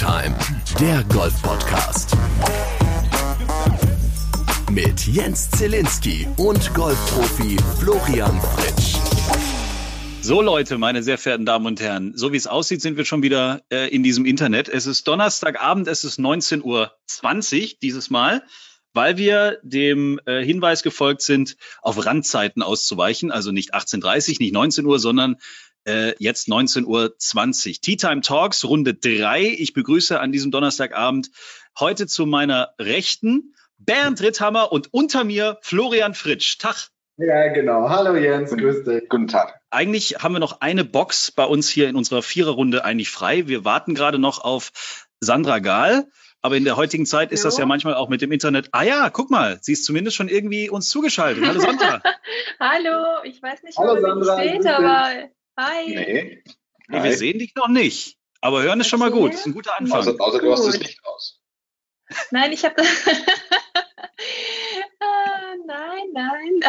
Time, der Golf-Podcast. Mit Jens Zielinski und Golfprofi Florian Fritsch. So Leute, meine sehr verehrten Damen und Herren, so wie es aussieht, sind wir schon wieder äh, in diesem Internet. Es ist Donnerstagabend, es ist 19.20 Uhr dieses Mal, weil wir dem äh, Hinweis gefolgt sind, auf Randzeiten auszuweichen. Also nicht 18.30 nicht 19 Uhr, sondern äh, jetzt 19.20 Uhr. Tea Time Talks, Runde drei. Ich begrüße an diesem Donnerstagabend heute zu meiner Rechten Bernd Ritthammer und unter mir Florian Fritsch. Tag. Ja, genau. Hallo Jens, grüß dich. Guten Tag. Eigentlich haben wir noch eine Box bei uns hier in unserer Viererrunde eigentlich frei. Wir warten gerade noch auf Sandra Gahl. Aber in der heutigen Zeit ist das ja manchmal auch mit dem Internet. Ah ja, guck mal, sie ist zumindest schon irgendwie uns zugeschaltet. Hallo Sandra. Hallo, ich weiß nicht, wo Hallo, Sandra, steht, aber hi. Nee. nee wir sehen dich noch nicht. Aber hören ist schon mal gut. Das ist ein guter Anfang. Außer, außer du hast das Licht aus. Nein, ich habe das. ah, nein, nein.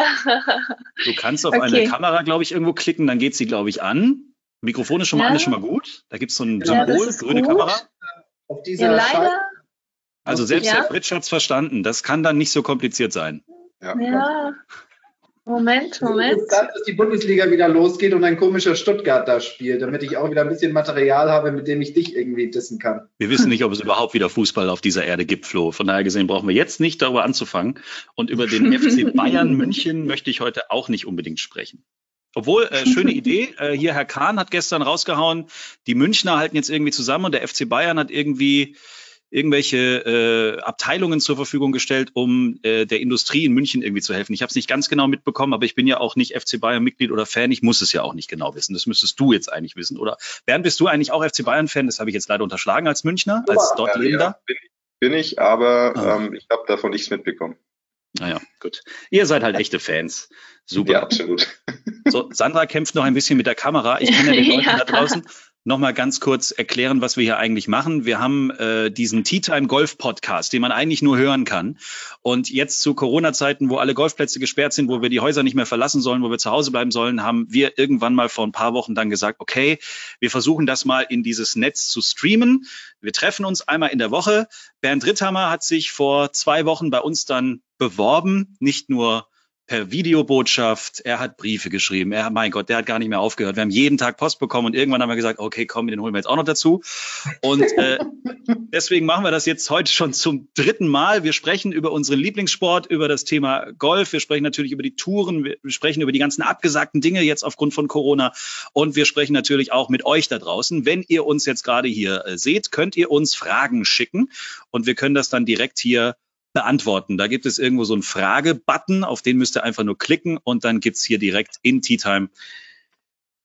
du kannst auf okay. eine Kamera, glaube ich, irgendwo klicken, dann geht sie, glaube ich, an. Mikrofon ist schon mal ja. an, ist schon mal gut. Da gibt es so ein Symbol, ja, grüne gut. Kamera. Auf dieser ja, leider. Also selbst ja. der Fritsch hat es verstanden. Das kann dann nicht so kompliziert sein. Ja. ja. Moment, Moment. Ist dann, dass die Bundesliga wieder losgeht und ein komischer Stuttgart da spielt, damit ich auch wieder ein bisschen Material habe, mit dem ich dich irgendwie dissen kann. Wir wissen nicht, ob es überhaupt wieder Fußball auf dieser Erde gibt, Flo. Von daher gesehen brauchen wir jetzt nicht darüber anzufangen. Und über den FC Bayern München möchte ich heute auch nicht unbedingt sprechen. Obwohl, äh, schöne Idee. Äh, hier Herr Kahn hat gestern rausgehauen, die Münchner halten jetzt irgendwie zusammen und der FC Bayern hat irgendwie irgendwelche äh, Abteilungen zur Verfügung gestellt, um äh, der Industrie in München irgendwie zu helfen. Ich habe es nicht ganz genau mitbekommen, aber ich bin ja auch nicht FC Bayern Mitglied oder Fan. Ich muss es ja auch nicht genau wissen. Das müsstest du jetzt eigentlich wissen, oder? Bernd, bist du eigentlich auch FC Bayern Fan? Das habe ich jetzt leider unterschlagen als Münchner, als dort lebender. Ja, bin, bin, ich, aber ah. ähm, ich habe davon nichts mitbekommen. Naja, gut. Ihr seid halt echte Fans. Super. Ja, absolut. So, Sandra kämpft noch ein bisschen mit der Kamera. Ich kann ja den Leuten ja. da draußen nochmal ganz kurz erklären, was wir hier eigentlich machen. Wir haben äh, diesen Tea Time Golf Podcast, den man eigentlich nur hören kann. Und jetzt zu Corona-Zeiten, wo alle Golfplätze gesperrt sind, wo wir die Häuser nicht mehr verlassen sollen, wo wir zu Hause bleiben sollen, haben wir irgendwann mal vor ein paar Wochen dann gesagt, okay, wir versuchen das mal in dieses Netz zu streamen. Wir treffen uns einmal in der Woche. Bernd Ritthammer hat sich vor zwei Wochen bei uns dann beworben, nicht nur per Videobotschaft, er hat Briefe geschrieben, er, mein Gott, der hat gar nicht mehr aufgehört. Wir haben jeden Tag Post bekommen und irgendwann haben wir gesagt, okay, komm, den holen wir jetzt auch noch dazu. Und äh, deswegen machen wir das jetzt heute schon zum dritten Mal. Wir sprechen über unseren Lieblingssport, über das Thema Golf, wir sprechen natürlich über die Touren, wir sprechen über die ganzen abgesagten Dinge jetzt aufgrund von Corona und wir sprechen natürlich auch mit euch da draußen. Wenn ihr uns jetzt gerade hier äh, seht, könnt ihr uns Fragen schicken und wir können das dann direkt hier beantworten. Da gibt es irgendwo so einen Frage-Button, auf den müsst ihr einfach nur klicken und dann gibt's hier direkt in Tea Time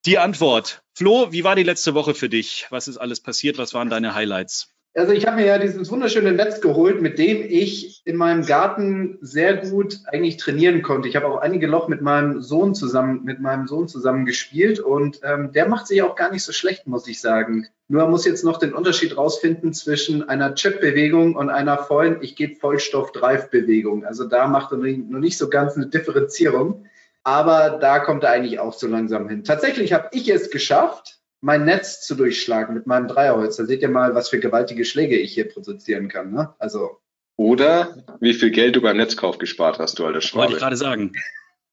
die Antwort. Flo, wie war die letzte Woche für dich? Was ist alles passiert? Was waren deine Highlights? Also ich habe mir ja dieses wunderschöne Netz geholt, mit dem ich in meinem Garten sehr gut eigentlich trainieren konnte. Ich habe auch einige Loch mit meinem Sohn zusammen, mit meinem Sohn zusammen gespielt und ähm, der macht sich auch gar nicht so schlecht, muss ich sagen. Nur man muss jetzt noch den Unterschied rausfinden zwischen einer Chip-Bewegung und einer vollen, ich gebe Vollstoff-Drive-Bewegung. Also da macht er noch nicht so ganz eine Differenzierung. Aber da kommt er eigentlich auch so langsam hin. Tatsächlich habe ich es geschafft, mein Netz zu durchschlagen mit meinem Dreierholz. Da seht ihr mal, was für gewaltige Schläge ich hier produzieren kann. Ne? Also oder wie viel Geld du beim Netzkauf gespart hast, du alter Schwabe. Wollte ich gerade sagen.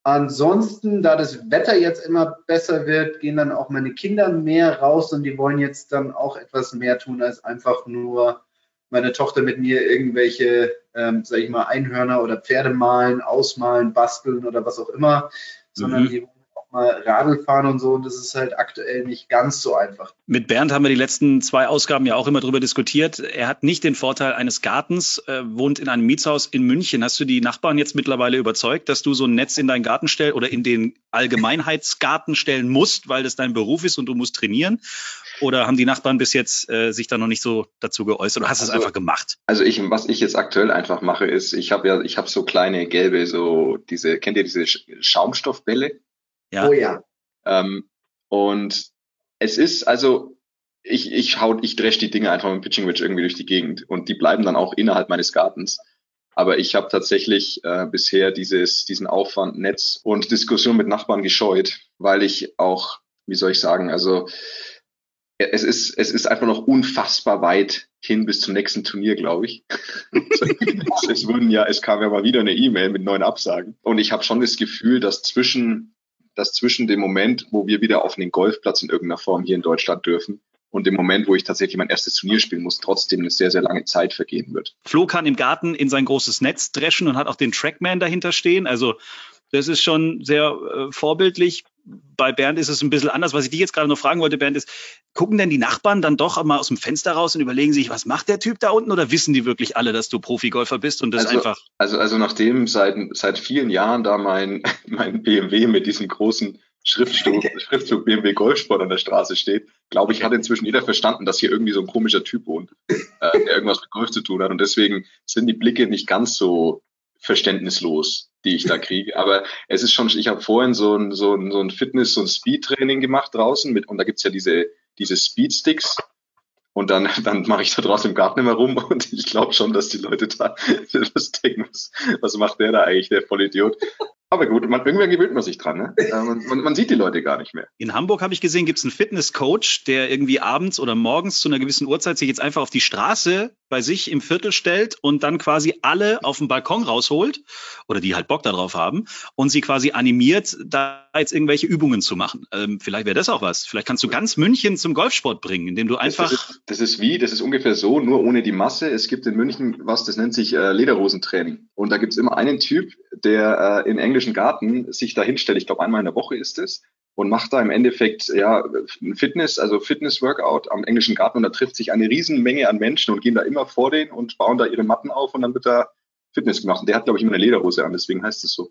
Ansonsten, da das Wetter jetzt immer besser wird, gehen dann auch meine Kinder mehr raus und die wollen jetzt dann auch etwas mehr tun, als einfach nur meine Tochter mit mir irgendwelche, ähm, sag ich mal, Einhörner oder Pferde malen, ausmalen, basteln oder was auch immer, sondern mhm. die mal Radl fahren und so. Und das ist halt aktuell nicht ganz so einfach. Mit Bernd haben wir die letzten zwei Ausgaben ja auch immer darüber diskutiert. Er hat nicht den Vorteil eines Gartens, äh, wohnt in einem Mietshaus in München. Hast du die Nachbarn jetzt mittlerweile überzeugt, dass du so ein Netz in deinen Garten stellst oder in den Allgemeinheitsgarten stellen musst, weil das dein Beruf ist und du musst trainieren? Oder haben die Nachbarn bis jetzt äh, sich da noch nicht so dazu geäußert oder hast du also, es einfach gemacht? Also ich, was ich jetzt aktuell einfach mache, ist, ich habe ja, ich habe so kleine gelbe, so diese, kennt ihr diese Schaumstoffbälle? Ja. Oh ja. Ähm, und es ist also, ich, ich hau, ich dresch die Dinge einfach mit Pitching Wedge irgendwie durch die Gegend und die bleiben dann auch innerhalb meines Gartens. Aber ich habe tatsächlich äh, bisher dieses, diesen Aufwand, Netz und Diskussion mit Nachbarn gescheut, weil ich auch, wie soll ich sagen, also es ist, es ist einfach noch unfassbar weit hin bis zum nächsten Turnier, glaube ich. es wurden ja, es kam ja mal wieder eine E-Mail mit neuen Absagen. Und ich habe schon das Gefühl, dass zwischen, dass zwischen dem Moment, wo wir wieder auf den Golfplatz in irgendeiner Form hier in Deutschland dürfen, und dem Moment, wo ich tatsächlich mein erstes Turnier spielen muss, trotzdem eine sehr, sehr lange Zeit vergehen wird. Flo kann im Garten in sein großes Netz dreschen und hat auch den Trackman dahinter stehen. Also das ist schon sehr äh, vorbildlich. Bei Bernd ist es ein bisschen anders. Was ich dich jetzt gerade noch fragen wollte, Bernd, ist, gucken denn die Nachbarn dann doch mal aus dem Fenster raus und überlegen sich, was macht der Typ da unten oder wissen die wirklich alle, dass du Profigolfer bist und das also, einfach? Also, also nachdem seit, seit vielen Jahren da mein, mein BMW mit diesem großen Schriftzug, Schriftzug BMW Golfsport an der Straße steht, glaube ich, hat inzwischen jeder verstanden, dass hier irgendwie so ein komischer Typ wohnt, äh, der irgendwas mit Golf zu tun hat. Und deswegen sind die Blicke nicht ganz so verständnislos, die ich da kriege. Aber es ist schon, ich habe vorhin so ein, so ein, so ein Fitness, so ein Speed-Training gemacht draußen mit, und da gibt's ja diese, diese Speed-Sticks. Und dann, dann mache ich da draußen im Garten immer rum und ich glaube schon, dass die Leute da das denken, was, was macht der da eigentlich, der Vollidiot. Aber gut, man, irgendwann gewöhnt man sich dran. Ne? Man, man, man sieht die Leute gar nicht mehr. In Hamburg habe ich gesehen, gibt es einen Fitnesscoach, der irgendwie abends oder morgens zu einer gewissen Uhrzeit sich jetzt einfach auf die Straße bei sich im Viertel stellt und dann quasi alle auf den Balkon rausholt oder die halt Bock darauf haben und sie quasi animiert, da jetzt irgendwelche Übungen zu machen. Ähm, vielleicht wäre das auch was. Vielleicht kannst du ganz München zum Golfsport bringen, indem du einfach. Das ist, das ist wie, das ist ungefähr so, nur ohne die Masse. Es gibt in München was, das nennt sich äh, Lederhosentraining. Und da gibt es immer einen Typ, der äh, in englischen Garten sich da hinstellt. Ich glaube, einmal in der Woche ist es und macht da im Endeffekt ja Fitness, also Fitness-Workout am englischen Garten und da trifft sich eine Riesenmenge an Menschen und gehen da immer vor denen und bauen da ihre Matten auf und dann wird da Fitness gemacht. Und der hat, glaube ich, immer eine Lederhose an, deswegen heißt es so.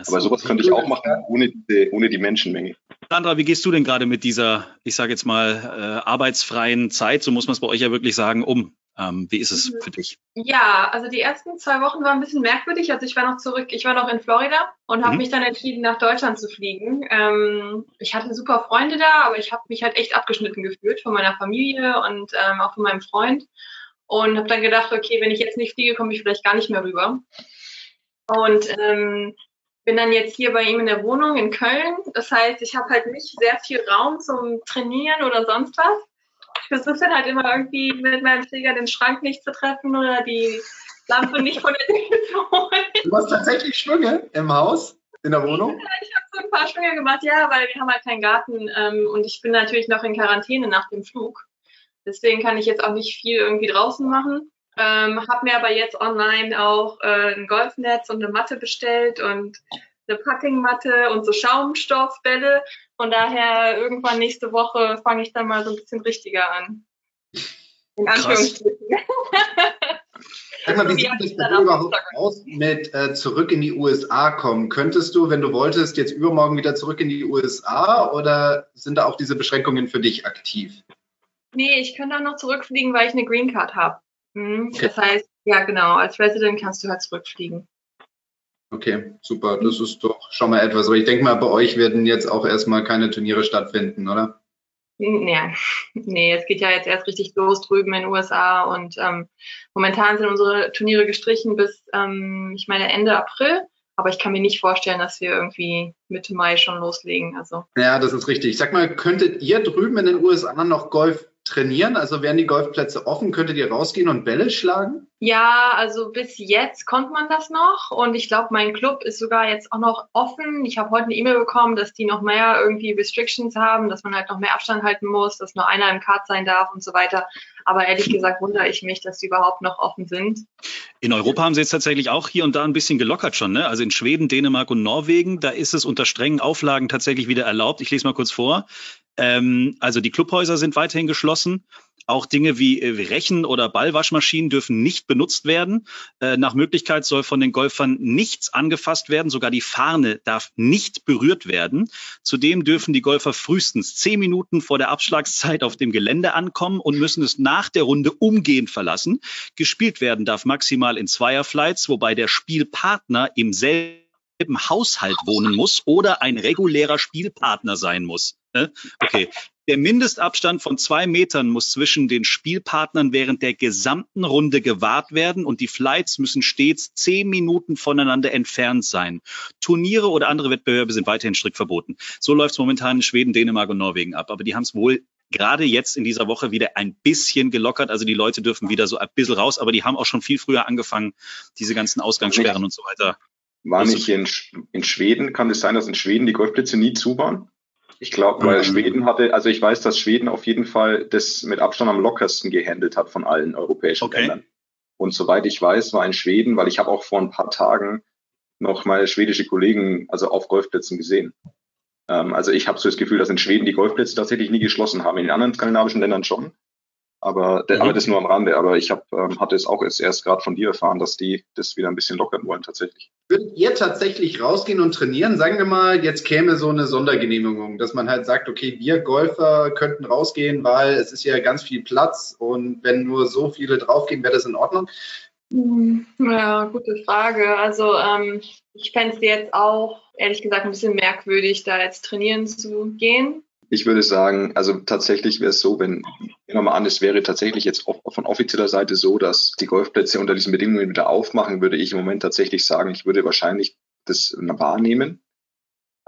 so Aber sowas könnte ich auch machen, ohne die, ohne die Menschenmenge. Sandra, wie gehst du denn gerade mit dieser, ich sage jetzt mal, äh, arbeitsfreien Zeit, so muss man es bei euch ja wirklich sagen, um? Ähm, wie ist es mhm. für dich? Ja, also die ersten zwei Wochen waren ein bisschen merkwürdig. Also ich war noch zurück, ich war noch in Florida und habe mhm. mich dann entschieden, nach Deutschland zu fliegen. Ähm, ich hatte super Freunde da, aber ich habe mich halt echt abgeschnitten gefühlt von meiner Familie und ähm, auch von meinem Freund. Und habe dann gedacht, okay, wenn ich jetzt nicht fliege, komme ich vielleicht gar nicht mehr rüber. Und ähm, bin dann jetzt hier bei ihm in der Wohnung in Köln. Das heißt, ich habe halt nicht sehr viel Raum zum Trainieren oder sonst was versuche dann halt immer irgendwie mit meinem Schläger den Schrank nicht zu treffen oder die Lampe nicht von der Decke zu holen. Du hast tatsächlich Schwünge im Haus, in der Wohnung? Ich habe so ein paar Schwünge gemacht, ja, weil wir haben halt keinen Garten ähm, und ich bin natürlich noch in Quarantäne nach dem Flug. Deswegen kann ich jetzt auch nicht viel irgendwie draußen machen. Ähm, habe mir aber jetzt online auch äh, ein Golfnetz und eine Matte bestellt und eine Puttingmatte und so Schaumstoffbälle. Von daher irgendwann nächste Woche fange ich dann mal so ein bisschen richtiger an. In Anführungsstrichen. Sag mal, wie sieht das dir überhaupt aus mit äh, zurück in die USA kommen? Könntest du, wenn du wolltest, jetzt übermorgen wieder zurück in die USA oder sind da auch diese Beschränkungen für dich aktiv? Nee, ich könnte auch noch zurückfliegen, weil ich eine Green Card habe. Hm? Okay. Das heißt, ja genau, als Resident kannst du halt zurückfliegen. Okay, super. Das ist doch schon mal etwas. Aber ich denke mal, bei euch werden jetzt auch erstmal keine Turniere stattfinden, oder? Nee, nee, es geht ja jetzt erst richtig los drüben in den USA und ähm, momentan sind unsere Turniere gestrichen bis, ähm, ich meine, Ende April. Aber ich kann mir nicht vorstellen, dass wir irgendwie Mitte Mai schon loslegen. Also. Ja, das ist richtig. Sag mal, könntet ihr drüben in den USA noch Golf trainieren? Also wären die Golfplätze offen? Könntet ihr rausgehen und Bälle schlagen? Ja, also bis jetzt konnte man das noch und ich glaube, mein Club ist sogar jetzt auch noch offen. Ich habe heute eine E-Mail bekommen, dass die noch mehr irgendwie Restrictions haben, dass man halt noch mehr Abstand halten muss, dass nur einer im Kart sein darf und so weiter. Aber ehrlich gesagt wundere ich mich, dass die überhaupt noch offen sind. In Europa haben sie jetzt tatsächlich auch hier und da ein bisschen gelockert schon. Ne? Also in Schweden, Dänemark und Norwegen, da ist es unter strengen Auflagen tatsächlich wieder erlaubt. Ich lese mal kurz vor. Ähm, also die Clubhäuser sind weiterhin geschlossen. Auch Dinge wie äh, Rechen- oder Ballwaschmaschinen dürfen nicht benutzt werden. Äh, nach Möglichkeit soll von den Golfern nichts angefasst werden. Sogar die Fahne darf nicht berührt werden. Zudem dürfen die Golfer frühestens zehn Minuten vor der Abschlagszeit auf dem Gelände ankommen und müssen es nach der Runde umgehend verlassen. Gespielt werden darf maximal in Zweierflights, wobei der Spielpartner im selben Haushalt wohnen muss oder ein regulärer Spielpartner sein muss. Ne? Okay. Der Mindestabstand von zwei Metern muss zwischen den Spielpartnern während der gesamten Runde gewahrt werden und die Flights müssen stets zehn Minuten voneinander entfernt sein. Turniere oder andere Wettbewerbe sind weiterhin strikt verboten. So läuft es momentan in Schweden, Dänemark und Norwegen ab. Aber die haben es wohl gerade jetzt in dieser Woche wieder ein bisschen gelockert. Also die Leute dürfen wieder so ein bisschen raus, aber die haben auch schon viel früher angefangen, diese ganzen Ausgangssperren und so weiter. War nicht hier in, in Schweden, kann es sein, dass in Schweden die Golfplätze nie zu waren? Ich glaube, weil mhm. Schweden hatte, also ich weiß, dass Schweden auf jeden Fall das mit Abstand am lockersten gehandelt hat von allen europäischen okay. Ländern. Und soweit ich weiß, war in Schweden, weil ich habe auch vor ein paar Tagen noch meine schwedische Kollegen also auf Golfplätzen gesehen. Ähm, also ich habe so das Gefühl, dass in Schweden die Golfplätze tatsächlich nie geschlossen haben. In den anderen skandinavischen Ländern schon. Aber, mhm. aber das nur am Rande. Aber ich hab, ähm, hatte es auch erst, erst gerade von dir erfahren, dass die das wieder ein bisschen lockern wollen tatsächlich. Würdet ihr tatsächlich rausgehen und trainieren? Sagen wir mal, jetzt käme so eine Sondergenehmigung, dass man halt sagt, okay, wir Golfer könnten rausgehen, weil es ist ja ganz viel Platz und wenn nur so viele draufgehen, wäre das in Ordnung. Hm, ja, gute Frage. Also ähm, ich fände es jetzt auch, ehrlich gesagt, ein bisschen merkwürdig, da jetzt trainieren zu gehen. Ich würde sagen, also tatsächlich wäre es so, wenn, nehmen wir mal an, es wäre tatsächlich jetzt von offizieller Seite so, dass die Golfplätze unter diesen Bedingungen wieder aufmachen, würde ich im Moment tatsächlich sagen, ich würde wahrscheinlich das wahrnehmen.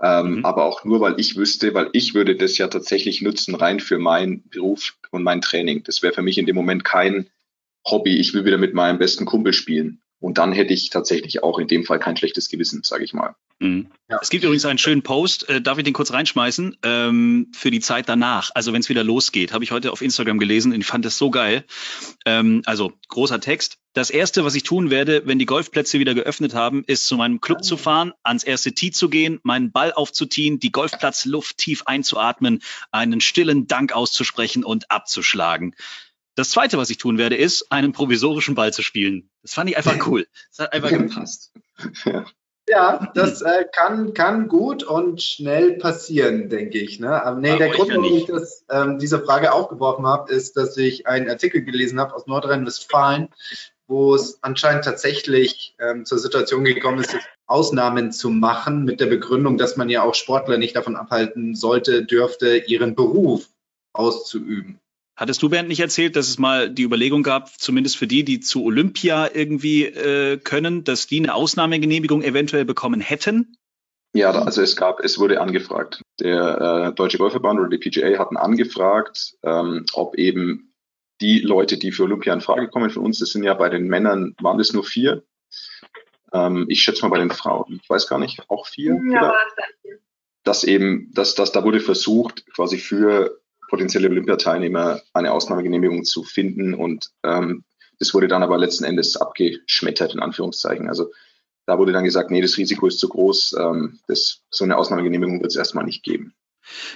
Ähm, mhm. Aber auch nur, weil ich wüsste, weil ich würde das ja tatsächlich nutzen, rein für meinen Beruf und mein Training. Das wäre für mich in dem Moment kein Hobby, ich will wieder mit meinem besten Kumpel spielen. Und dann hätte ich tatsächlich auch in dem Fall kein schlechtes Gewissen, sage ich mal. Mhm. Ja. Es gibt übrigens einen schönen Post, äh, darf ich den kurz reinschmeißen, ähm, für die Zeit danach, also wenn es wieder losgeht, habe ich heute auf Instagram gelesen und ich fand das so geil. Ähm, also großer Text. Das Erste, was ich tun werde, wenn die Golfplätze wieder geöffnet haben, ist zu meinem Club zu fahren, ans erste Tee zu gehen, meinen Ball aufzutiehen, die Golfplatzluft tief einzuatmen, einen stillen Dank auszusprechen und abzuschlagen. Das zweite, was ich tun werde, ist, einen provisorischen Ball zu spielen. Das fand ich einfach cool. Das hat einfach gepasst. Ja, das äh, kann, kann gut und schnell passieren, denke ich. Ne? Aber nee, Aber der Grund, warum ich das, ähm, diese Frage aufgeworfen habe, ist, dass ich einen Artikel gelesen habe aus Nordrhein-Westfalen, wo es anscheinend tatsächlich ähm, zur Situation gekommen ist, Ausnahmen zu machen, mit der Begründung, dass man ja auch Sportler nicht davon abhalten sollte, dürfte, ihren Beruf auszuüben. Hattest du, Bernd, nicht erzählt, dass es mal die Überlegung gab, zumindest für die, die zu Olympia irgendwie äh, können, dass die eine Ausnahmegenehmigung eventuell bekommen hätten? Ja, also es gab, es wurde angefragt. Der äh, Deutsche Golfverband oder die PGA hatten angefragt, ähm, ob eben die Leute, die für Olympia in Frage kommen von uns, das sind ja bei den Männern, waren das nur vier. Ähm, ich schätze mal bei den Frauen, ich weiß gar nicht, auch vier. Ja, das dass eben, dass, dass da wurde versucht, quasi für potenzielle Olympiateilnehmer eine Ausnahmegenehmigung zu finden. Und ähm, das wurde dann aber letzten Endes abgeschmettert, in Anführungszeichen. Also da wurde dann gesagt, nee, das Risiko ist zu groß, ähm, das, so eine Ausnahmegenehmigung wird es erstmal nicht geben.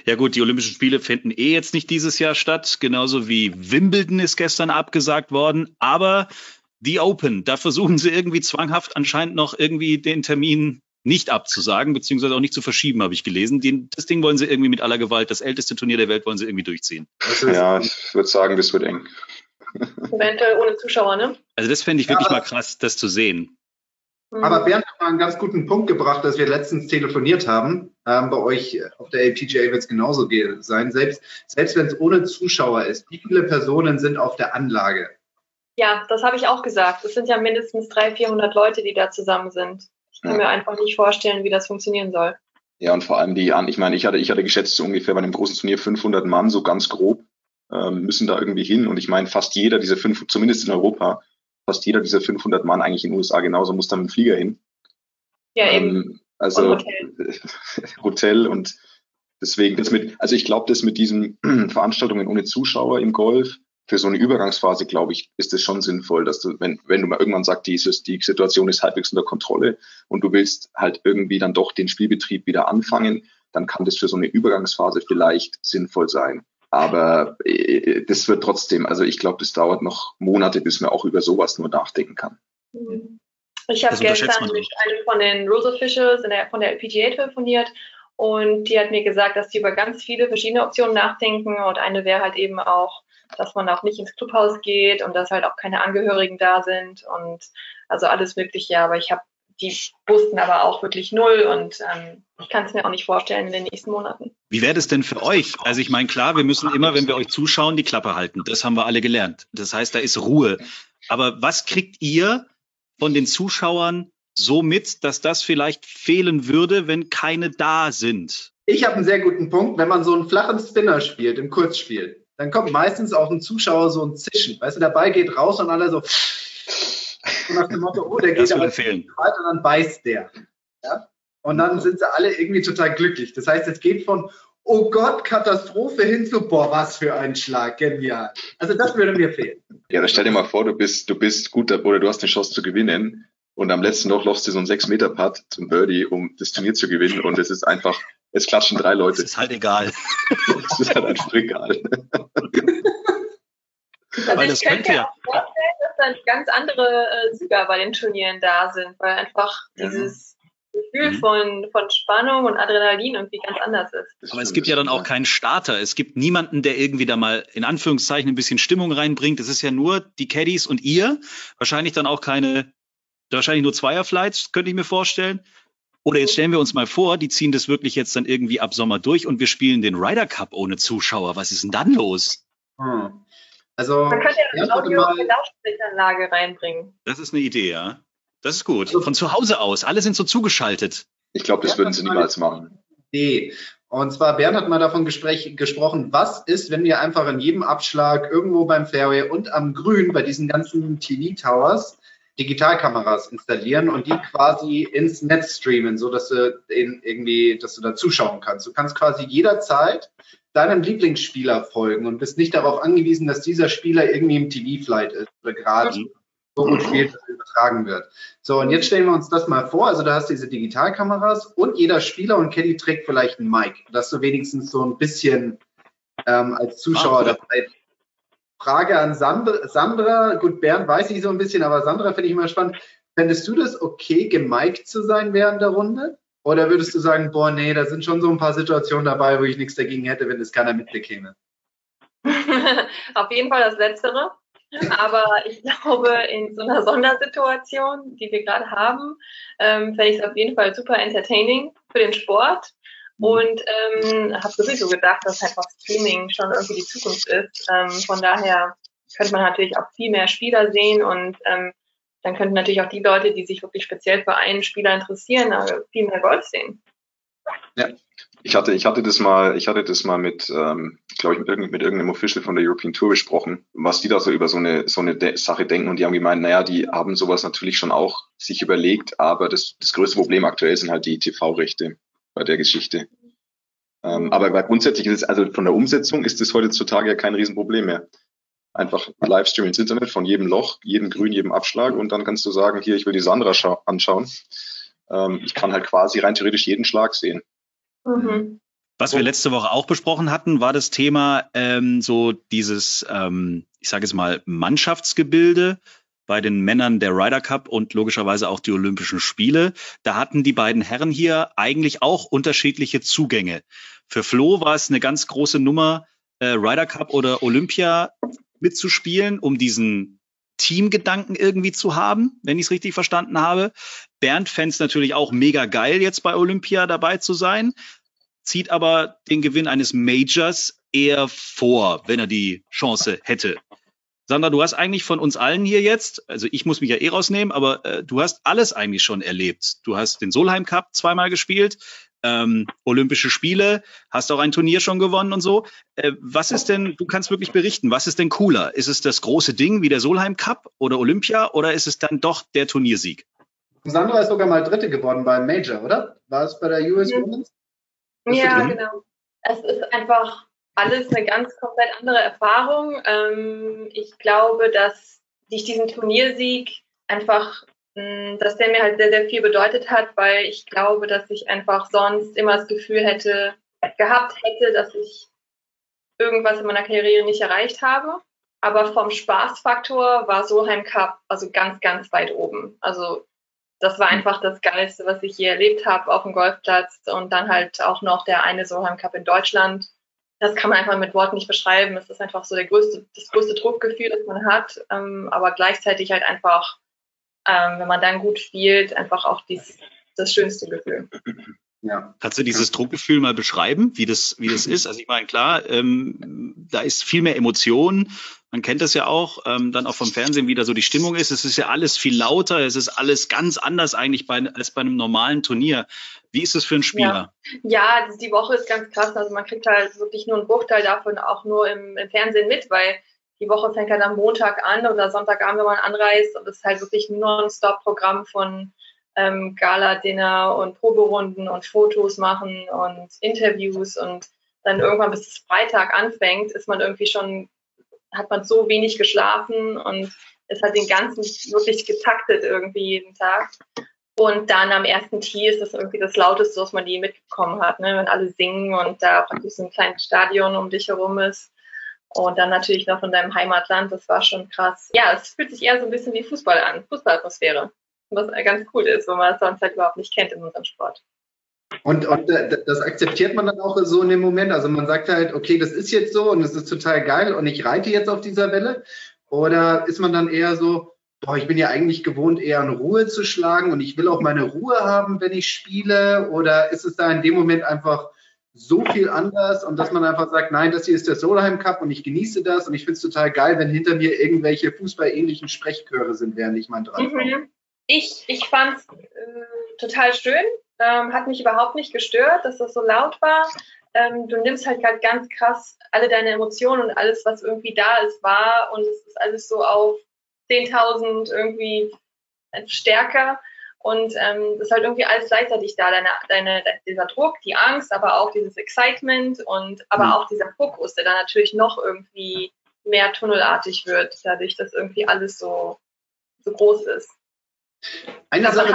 Ja gut, die Olympischen Spiele finden eh jetzt nicht dieses Jahr statt, genauso wie Wimbledon ist gestern abgesagt worden, aber die Open, da versuchen sie irgendwie zwanghaft anscheinend noch irgendwie den Termin nicht abzusagen, beziehungsweise auch nicht zu verschieben, habe ich gelesen. Den, das Ding wollen sie irgendwie mit aller Gewalt, das älteste Turnier der Welt wollen sie irgendwie durchziehen. Ja, ich würde sagen, das wird eng. Eventuell ohne Zuschauer, ne? Also das fände ich wirklich ja, mal krass, das zu sehen. Mhm. Aber Bernd hat mal einen ganz guten Punkt gebracht, dass wir letztens telefoniert haben. Ähm, bei euch auf der LPGA wird es genauso sein. Selbst, selbst wenn es ohne Zuschauer ist, wie viele Personen sind auf der Anlage? Ja, das habe ich auch gesagt. Es sind ja mindestens 300, 400 Leute, die da zusammen sind. Ich kann ja. mir einfach nicht vorstellen, wie das funktionieren soll. Ja, und vor allem die, ich meine, ich hatte, ich hatte geschätzt, so ungefähr bei einem großen Turnier 500 Mann, so ganz grob, ähm, müssen da irgendwie hin. Und ich meine, fast jeder dieser fünf, zumindest in Europa, fast jeder dieser 500 Mann eigentlich in den USA genauso muss da mit dem Flieger hin. Ja, ähm, eben. Also und Hotel. Hotel und deswegen das mit, also ich glaube, das mit diesen Veranstaltungen ohne Zuschauer im Golf, für so eine Übergangsphase, glaube ich, ist es schon sinnvoll, dass du, wenn, wenn du mal irgendwann sagst, dieses, die Situation ist halbwegs unter Kontrolle und du willst halt irgendwie dann doch den Spielbetrieb wieder anfangen, dann kann das für so eine Übergangsphase vielleicht sinnvoll sein. Aber äh, das wird trotzdem, also ich glaube, das dauert noch Monate, bis man auch über sowas nur nachdenken kann. Mhm. Ich habe gestern mit einem von den Rules Officials der, von der LPGA telefoniert und die hat mir gesagt, dass die über ganz viele verschiedene Optionen nachdenken und eine wäre halt eben auch dass man auch nicht ins Clubhaus geht und dass halt auch keine Angehörigen da sind und also alles Mögliche. Aber ich habe die wussten aber auch wirklich null und ähm, ich kann es mir auch nicht vorstellen in den nächsten Monaten. Wie wäre das denn für euch? Also ich meine, klar, wir müssen immer, wenn wir euch zuschauen, die Klappe halten. Das haben wir alle gelernt. Das heißt, da ist Ruhe. Aber was kriegt ihr von den Zuschauern so mit, dass das vielleicht fehlen würde, wenn keine da sind? Ich habe einen sehr guten Punkt. Wenn man so einen flachen Spinner spielt, im Kurzspiel, dann kommt meistens auch ein Zuschauer so ein Zischen. Weißt du, der Ball geht raus und alle so, so nach dem Motto, oh, der geht aber weit und dann beißt der. Ja? Und dann sind sie alle irgendwie total glücklich. Das heißt, es geht von, oh Gott, Katastrophe hin zu, boah, was für ein Schlag, genial. Also das würde mir fehlen. Ja, dann stell dir mal vor, du bist, du bist gut oder du hast eine Chance zu gewinnen und am letzten Loch lochst du so einen 6-Meter-Putt zum Birdie, um das Turnier zu gewinnen und es ist einfach, es klatschen drei Leute. Das ist halt egal. Es ist halt einfach egal. Also weil ich könnte mir auch vorstellen, dass dann ganz andere äh, Sieger bei den Turnieren da sind, weil einfach ja. dieses Gefühl mhm. von, von Spannung und Adrenalin irgendwie ganz anders ist. Aber es gibt ja dann auch keinen Starter. Es gibt niemanden, der irgendwie da mal in Anführungszeichen ein bisschen Stimmung reinbringt. Es ist ja nur die Caddies und ihr. Wahrscheinlich dann auch keine, wahrscheinlich nur Zweierflights, könnte ich mir vorstellen. Oder jetzt stellen wir uns mal vor, die ziehen das wirklich jetzt dann irgendwie ab Sommer durch und wir spielen den Ryder Cup ohne Zuschauer. Was ist denn dann los? Hm. Also, Man könnte ja eine Audio-Lautsprecheranlage reinbringen. Das ist eine Idee, ja. Das ist gut. Also Von zu Hause aus. Alle sind so zugeschaltet. Ich glaube, das würden sie niemals machen. Nee. Und zwar, Bernd hat mal davon Gespräch, gesprochen, was ist, wenn wir einfach in jedem Abschlag irgendwo beim Fairway und am Grün bei diesen ganzen TV-Towers Digitalkameras installieren und die quasi ins Netz streamen, so dass du irgendwie, dass du da zuschauen kannst. Du kannst quasi jederzeit deinem Lieblingsspieler folgen und bist nicht darauf angewiesen, dass dieser Spieler irgendwie im TV-Flight ist oder gerade mhm. so gut spielt, dass er übertragen wird. So, und jetzt stellen wir uns das mal vor. Also da hast du diese Digitalkameras und jeder Spieler und Caddy trägt vielleicht ein Mic, dass du wenigstens so ein bisschen ähm, als Zuschauer dabei Frage an Sandra. Sandra, gut, Bernd weiß ich so ein bisschen, aber Sandra finde ich immer spannend. Fändest du das okay, gemiked zu sein während der Runde? Oder würdest du sagen, boah, nee, da sind schon so ein paar Situationen dabei, wo ich nichts dagegen hätte, wenn es keiner mitbekäme? Auf jeden Fall das Letztere. Aber ich glaube, in so einer Sondersituation, die wir gerade haben, ähm, fände ich es auf jeden Fall super entertaining für den Sport. Mhm. Und ähm, habe sowieso gedacht, dass einfach Streaming schon irgendwie die Zukunft ist. Ähm, von daher könnte man natürlich auch viel mehr Spieler sehen und ähm, dann könnten natürlich auch die Leute, die sich wirklich speziell für einen Spieler interessieren, äh, viel mehr Golf sehen. Ja, ich hatte, ich hatte das mal, ich hatte das mal mit, ähm, glaube ich, mit, irgendein, mit irgendeinem Official von der European Tour besprochen, was die da so über so eine, so eine De Sache denken und die haben gemeint, naja, die haben sowas natürlich schon auch sich überlegt, aber das, das größte Problem aktuell sind halt die TV-Rechte bei der Geschichte. Ähm, aber grundsätzlich ist es, also von der Umsetzung ist es heutzutage ja kein Riesenproblem mehr. Einfach Livestream ins Internet von jedem Loch, jedem Grün, jedem Abschlag und dann kannst du sagen, hier, ich will die Sandra anschauen. Ähm, ich kann halt quasi rein theoretisch jeden Schlag sehen. Mhm. Was wir letzte Woche auch besprochen hatten, war das Thema ähm, so dieses, ähm, ich sage jetzt mal, Mannschaftsgebilde bei den Männern der Ryder Cup und logischerweise auch die Olympischen Spiele. Da hatten die beiden Herren hier eigentlich auch unterschiedliche Zugänge. Für Flo war es eine ganz große Nummer, äh, Ryder Cup oder Olympia mitzuspielen, um diesen Teamgedanken irgendwie zu haben, wenn ich es richtig verstanden habe. Bernd fände natürlich auch mega geil, jetzt bei Olympia dabei zu sein, zieht aber den Gewinn eines Majors eher vor, wenn er die Chance hätte. Sandra, du hast eigentlich von uns allen hier jetzt, also ich muss mich ja eh rausnehmen, aber äh, du hast alles eigentlich schon erlebt. Du hast den Solheim Cup zweimal gespielt, ähm, Olympische Spiele, hast auch ein Turnier schon gewonnen und so. Äh, was ist denn, du kannst wirklich berichten, was ist denn cooler? Ist es das große Ding wie der Solheim Cup oder Olympia oder ist es dann doch der Turniersieg? Sandra ist sogar mal Dritte geworden beim Major, oder? War es bei der US. Women's? Ja, genau. Es ist einfach alles eine ganz komplett andere Erfahrung. Ähm, ich glaube, dass durch diesen Turniersieg einfach, mh, hm, dass der mir halt sehr, sehr viel bedeutet hat, weil ich glaube, dass ich einfach sonst immer das Gefühl hätte, gehabt hätte, dass ich irgendwas in meiner Karriere nicht erreicht habe. Aber vom Spaßfaktor war Solheim Cup also ganz, ganz weit oben. Also das war einfach das Geilste, was ich je erlebt habe auf dem Golfplatz und dann halt auch noch der eine Solheim Cup in Deutschland das kann man einfach mit Worten nicht beschreiben. Es ist einfach so der größte, das größte Druckgefühl, das man hat, ähm, aber gleichzeitig halt einfach, ähm, wenn man dann gut spielt, einfach auch dies, das schönste Gefühl. Ja. Kannst du dieses Druckgefühl mal beschreiben, wie das, wie das ist? Also ich meine, klar, ähm, da ist viel mehr Emotion. Man kennt das ja auch, ähm, dann auch vom Fernsehen, wie da so die Stimmung ist. Es ist ja alles viel lauter, es ist alles ganz anders eigentlich bei, als bei einem normalen Turnier. Wie ist es für einen Spieler? Ja. ja, die Woche ist ganz krass. Also man kriegt halt wirklich nur einen Bruchteil davon auch nur im, im Fernsehen mit, weil die Woche fängt halt am Montag an oder Sonntagabend, wenn man anreist und es ist halt wirklich ein Non-Stop-Programm von ähm, Gala-Dinner und Proberunden und Fotos machen und Interviews und dann irgendwann bis es Freitag anfängt, ist man irgendwie schon, hat man so wenig geschlafen und es hat den ganzen wirklich getaktet irgendwie jeden Tag. Und dann am ersten Tee ist das irgendwie das Lauteste, was man je mitbekommen hat, ne? wenn alle singen und da praktisch so ein kleines Stadion um dich herum ist. Und dann natürlich noch in deinem Heimatland, das war schon krass. Ja, es fühlt sich eher so ein bisschen wie Fußball an, Fußballatmosphäre. Was ganz cool ist, wenn man es sonst halt überhaupt nicht kennt in unserem Sport. Und, und das akzeptiert man dann auch so in dem Moment. Also man sagt halt, okay, das ist jetzt so und es ist total geil und ich reite jetzt auf dieser Welle. Oder ist man dann eher so, boah, ich bin ja eigentlich gewohnt, eher in Ruhe zu schlagen und ich will auch meine Ruhe haben, wenn ich spiele? Oder ist es da in dem Moment einfach so viel anders und dass man einfach sagt, nein, das hier ist der Solheim Cup und ich genieße das und ich finde es total geil, wenn hinter mir irgendwelche fußballähnlichen Sprechchöre sind, während ich mein dran mhm. Ich, ich fand es äh, total schön, ähm, hat mich überhaupt nicht gestört, dass das so laut war. Ähm, du nimmst halt, halt ganz krass alle deine Emotionen und alles, was irgendwie da ist, wahr und es ist alles so auf 10.000 irgendwie stärker und ähm, das ist halt irgendwie alles gleichzeitig da, deine, deine, dieser Druck, die Angst, aber auch dieses Excitement und aber mhm. auch dieser Fokus, der dann natürlich noch irgendwie mehr tunnelartig wird, dadurch, dass irgendwie alles so, so groß ist. Eine Sache,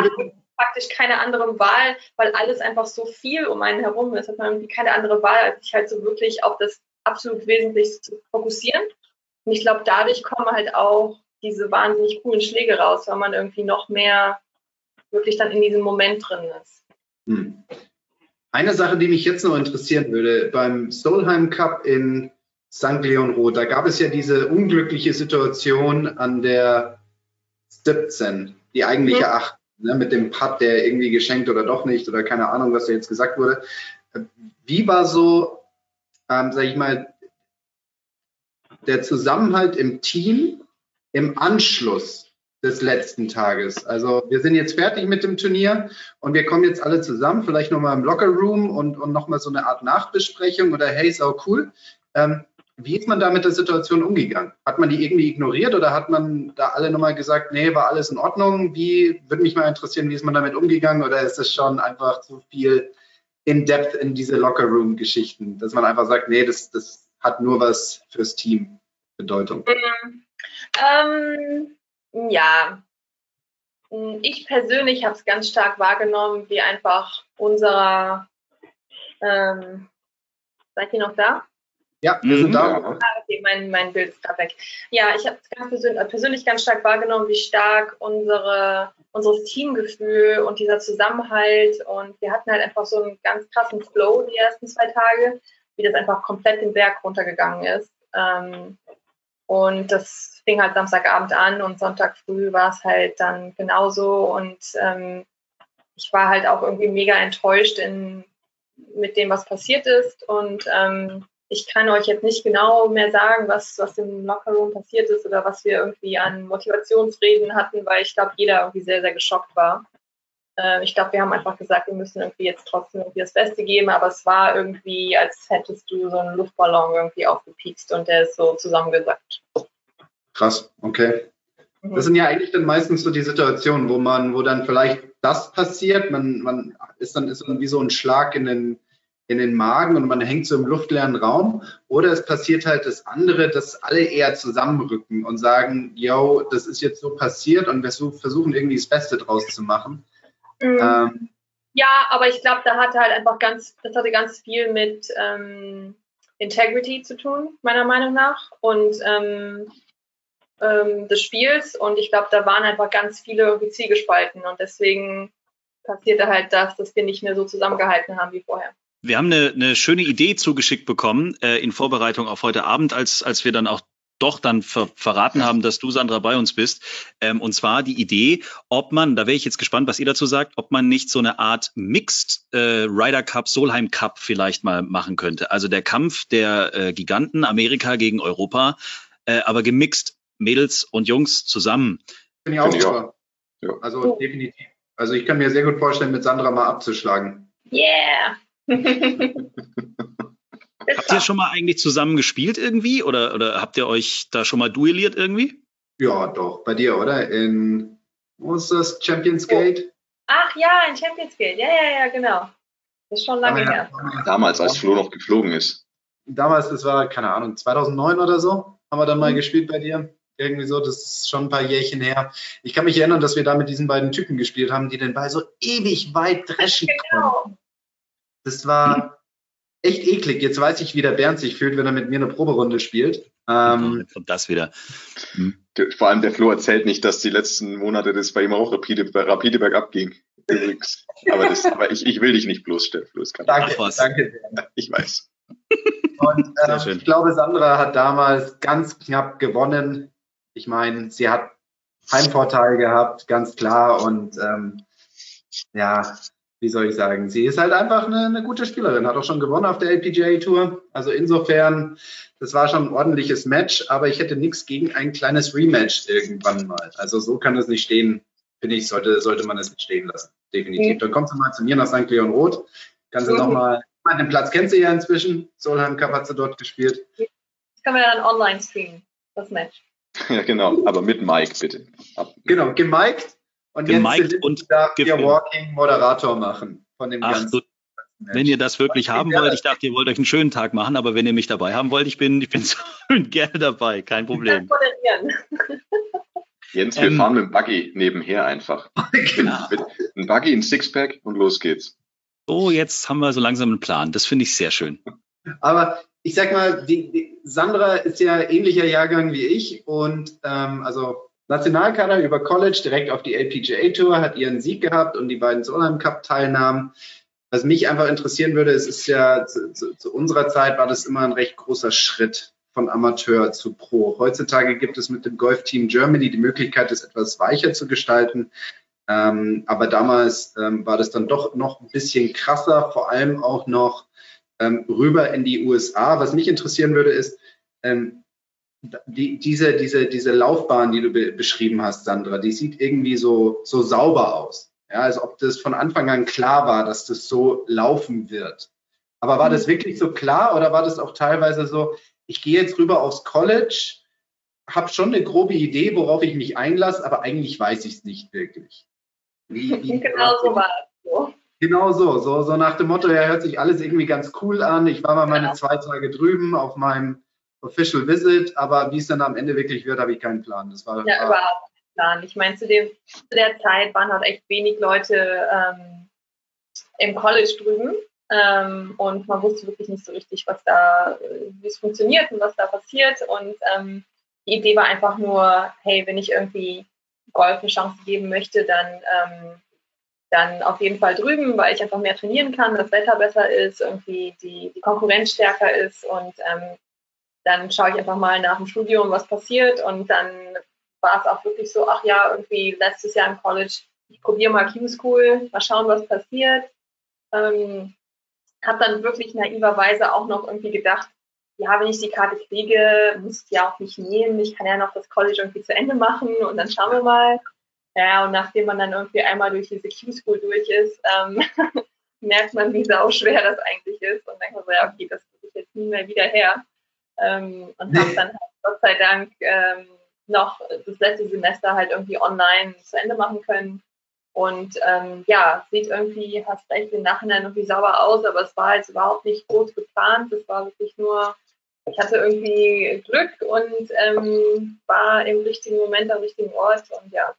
praktisch keine andere Wahl, weil alles einfach so viel um einen herum ist, hat man irgendwie keine andere Wahl, als sich halt so wirklich auf das absolut Wesentliche zu fokussieren. Und ich glaube, dadurch kommen halt auch diese wahnsinnig coolen Schläge raus, weil man irgendwie noch mehr wirklich dann in diesem Moment drin ist. Hm. Eine Sache, die mich jetzt noch interessieren würde, beim Solheim Cup in St. Leon Roth, da gab es ja diese unglückliche Situation an der 17, die eigentliche mhm. 8 ne, mit dem Putt, der irgendwie geschenkt oder doch nicht oder keine Ahnung, was da jetzt gesagt wurde. Wie war so, ähm, sag ich mal, der Zusammenhalt im Team im Anschluss des letzten Tages. Also wir sind jetzt fertig mit dem Turnier und wir kommen jetzt alle zusammen, vielleicht nochmal im Locker Room und, und nochmal so eine Art Nachbesprechung oder hey, sau cool. Ähm, wie ist man da mit der Situation umgegangen? Hat man die irgendwie ignoriert oder hat man da alle nochmal gesagt, nee, war alles in Ordnung? Wie, würde mich mal interessieren, wie ist man damit umgegangen oder ist es schon einfach zu viel in Depth in diese Locker-Room-Geschichten, dass man einfach sagt, nee, das, das hat nur was fürs Team Bedeutung? Mhm. Ähm, ja, ich persönlich habe es ganz stark wahrgenommen, wie einfach unserer, ähm, seid ihr noch da? Ja, wir sind da. Ah, okay, mein, mein Bild ist gerade weg. Ja, ich habe es ganz persönlich, persönlich ganz stark wahrgenommen, wie stark unsere, unseres Teamgefühl und dieser Zusammenhalt und wir hatten halt einfach so einen ganz krassen Flow die ersten zwei Tage, wie das einfach komplett den Berg runtergegangen ist. Ähm, und das fing halt Samstagabend an und Sonntag früh war es halt dann genauso und ähm, ich war halt auch irgendwie mega enttäuscht in, mit dem, was passiert ist und ähm, ich kann euch jetzt nicht genau mehr sagen, was, was im Lockerroom passiert ist oder was wir irgendwie an Motivationsreden hatten, weil ich glaube, jeder irgendwie sehr, sehr geschockt war. Äh, ich glaube, wir haben einfach gesagt, wir müssen irgendwie jetzt trotzdem irgendwie das Beste geben, aber es war irgendwie, als hättest du so einen Luftballon irgendwie aufgepiekst und der ist so zusammengesackt. Krass, okay. Mhm. Das sind ja eigentlich dann meistens so die Situationen, wo man, wo dann vielleicht das passiert, man, man ist dann ist dann wie so ein Schlag in den in den Magen und man hängt so im luftleeren Raum. Oder es passiert halt das andere, dass alle eher zusammenrücken und sagen, yo, das ist jetzt so passiert und wir versuchen irgendwie das Beste draus zu machen. Mhm. Ähm, ja, aber ich glaube, da hatte halt einfach ganz, das hatte ganz viel mit ähm, Integrity zu tun, meiner Meinung nach, und ähm, ähm, des Spiels. Und ich glaube, da waren einfach ganz viele irgendwie Zielgespalten und deswegen passierte halt das, dass wir nicht mehr so zusammengehalten haben wie vorher. Wir haben eine, eine schöne Idee zugeschickt bekommen äh, in Vorbereitung auf heute Abend, als, als wir dann auch doch dann ver verraten haben, dass du, Sandra, bei uns bist. Ähm, und zwar die Idee, ob man, da wäre ich jetzt gespannt, was ihr dazu sagt, ob man nicht so eine Art Mixed äh, Ryder Cup, Solheim Cup vielleicht mal machen könnte. Also der Kampf der äh, Giganten, Amerika gegen Europa, äh, aber gemixt, Mädels und Jungs zusammen. Finde ich auch super. Ja. Also definitiv. Also ich kann mir sehr gut vorstellen, mit Sandra mal abzuschlagen. Yeah! habt ihr schon mal eigentlich zusammen gespielt irgendwie? Oder, oder habt ihr euch da schon mal duelliert irgendwie? Ja, doch, bei dir, oder? In, wo ist das? Champions Gate? Ach ja, in Champions Gate. Ja, ja, ja, genau. Das ist schon lange her. Damals, als Flo noch geflogen ist. Damals, das war, keine Ahnung, 2009 oder so, haben wir dann mal mhm. gespielt bei dir. Irgendwie so, das ist schon ein paar Jährchen her. Ich kann mich erinnern, dass wir da mit diesen beiden Typen gespielt haben, die den Ball so ewig weit dreschen genau. konnten. Das war echt eklig. Jetzt weiß ich, wie der Bernd sich fühlt, wenn er mit mir eine Proberunde spielt. Ähm, kommt das wieder. Hm. Vor allem der Flo erzählt nicht, dass die letzten Monate das bei ihm auch rapide, rapide bergab ging. Übrigens. Aber, das, aber ich, ich will dich nicht bloßstellen, Flo. Danke, danke. Ich weiß. Und äh, ich glaube, Sandra hat damals ganz knapp gewonnen. Ich meine, sie hat Heimvorteil gehabt, ganz klar. Und ähm, ja, wie soll ich sagen, sie ist halt einfach eine, eine, gute Spielerin, hat auch schon gewonnen auf der LPGA Tour. Also insofern, das war schon ein ordentliches Match, aber ich hätte nichts gegen ein kleines Rematch irgendwann mal. Also so kann es nicht stehen, finde ich, sollte, sollte man es nicht stehen lassen. Definitiv. Mhm. Dann kommst du mal zu mir nach St. Leon Roth. Kannst du mhm. nochmal, den Platz kennst du ja inzwischen. Solheim Cup hat sie dort gespielt. Das kann man dann online streamen, das Match. Ja, genau, aber mit Mike bitte. Ab genau, gemiked und Gemiked jetzt und darf ihr Walking Moderator machen von dem Ach, ganzen. So, wenn ihr das wirklich haben wollt, ich dachte, ihr wollt euch einen schönen Tag machen, aber wenn ihr mich dabei haben wollt, ich bin, ich bin so gerne dabei, kein Problem. Jens, wir ähm, fahren mit dem Buggy nebenher einfach. genau. Ein Buggy, ein Sixpack und los geht's. So, jetzt haben wir so langsam einen Plan. Das finde ich sehr schön. Aber ich sag mal, die, die Sandra ist ja ähnlicher Jahrgang wie ich und ähm, also Nationalkader über College direkt auf die LPGA Tour, hat ihren Sieg gehabt und die beiden Solheim Cup Teilnahmen. Was mich einfach interessieren würde, es ist ja zu, zu, zu, unserer Zeit war das immer ein recht großer Schritt von Amateur zu Pro. Heutzutage gibt es mit dem Golf Team Germany die Möglichkeit, es etwas weicher zu gestalten. Ähm, aber damals ähm, war das dann doch noch ein bisschen krasser, vor allem auch noch ähm, rüber in die USA. Was mich interessieren würde, ist, ähm, die, diese, diese, diese Laufbahn, die du be beschrieben hast, Sandra, die sieht irgendwie so, so sauber aus. Ja, als ob das von Anfang an klar war, dass das so laufen wird. Aber war das mhm. wirklich so klar oder war das auch teilweise so, ich gehe jetzt rüber aufs College, habe schon eine grobe Idee, worauf ich mich einlasse, aber eigentlich weiß ich es nicht wirklich. Wie, wie genau so war es. So. Genau so, so, so nach dem Motto, ja, hört sich alles irgendwie ganz cool an. Ich war mal meine ja. zwei Tage drüben auf meinem Official Visit, aber wie es dann am Ende wirklich wird, habe ich keinen Plan. Das war, ja, überhaupt keinen Plan. Ich meine, zu, dem, zu der Zeit waren halt echt wenig Leute ähm, im College drüben ähm, und man wusste wirklich nicht so richtig, was da, wie es funktioniert und was da passiert. Und ähm, die Idee war einfach nur, hey, wenn ich irgendwie Golf eine Chance geben möchte, dann ähm, dann auf jeden Fall drüben, weil ich einfach mehr trainieren kann, das Wetter besser ist, irgendwie die, die Konkurrenz stärker ist und ähm, dann schaue ich einfach mal nach dem Studium, was passiert und dann war es auch wirklich so, ach ja, irgendwie letztes Jahr im College, ich probiere mal Q-School, mal schauen, was passiert. Ähm, habe dann wirklich naiverweise auch noch irgendwie gedacht, ja, wenn ich die Karte kriege, muss ich die auch nicht nehmen. Ich kann ja noch das College irgendwie zu Ende machen und dann schauen wir mal. Ja, und nachdem man dann irgendwie einmal durch diese Q-School durch ist, ähm, merkt man, wie sau schwer das eigentlich ist und denkt man so, ja, okay, das kriege ich jetzt nie mehr wieder her ähm, und habe dann halt Gott sei Dank ähm, noch das letzte Semester halt irgendwie online zu Ende machen können. Und ähm, ja, sieht irgendwie, hast recht, im Nachhinein irgendwie sauber aus, aber es war jetzt überhaupt nicht groß geplant. Es war wirklich nur, ich hatte irgendwie Glück und ähm, war im richtigen Moment am richtigen Ort und ja.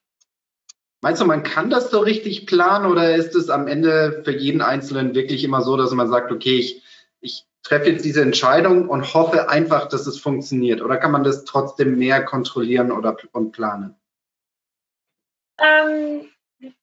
Meinst du, man kann das so richtig planen oder ist es am Ende für jeden Einzelnen wirklich immer so, dass man sagt, okay, ich, ich treffe jetzt diese Entscheidung und hoffe einfach, dass es funktioniert? Oder kann man das trotzdem mehr kontrollieren oder und planen? Ähm,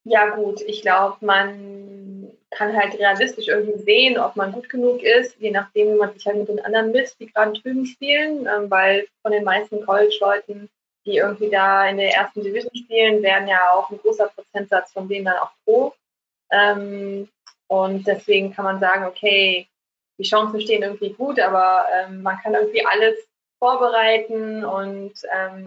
ja gut, ich glaube, man kann halt realistisch irgendwie sehen, ob man gut genug ist, je nachdem, wie man sich halt mit den anderen misst, die gerade drüben spielen, ähm, weil von den meisten College-Leuten, die irgendwie da in der ersten Division spielen, werden ja auch ein großer Prozentsatz von denen dann auch pro. Ähm, und deswegen kann man sagen, okay, die Chancen stehen irgendwie gut, aber ähm, man kann irgendwie alles vorbereiten und ähm,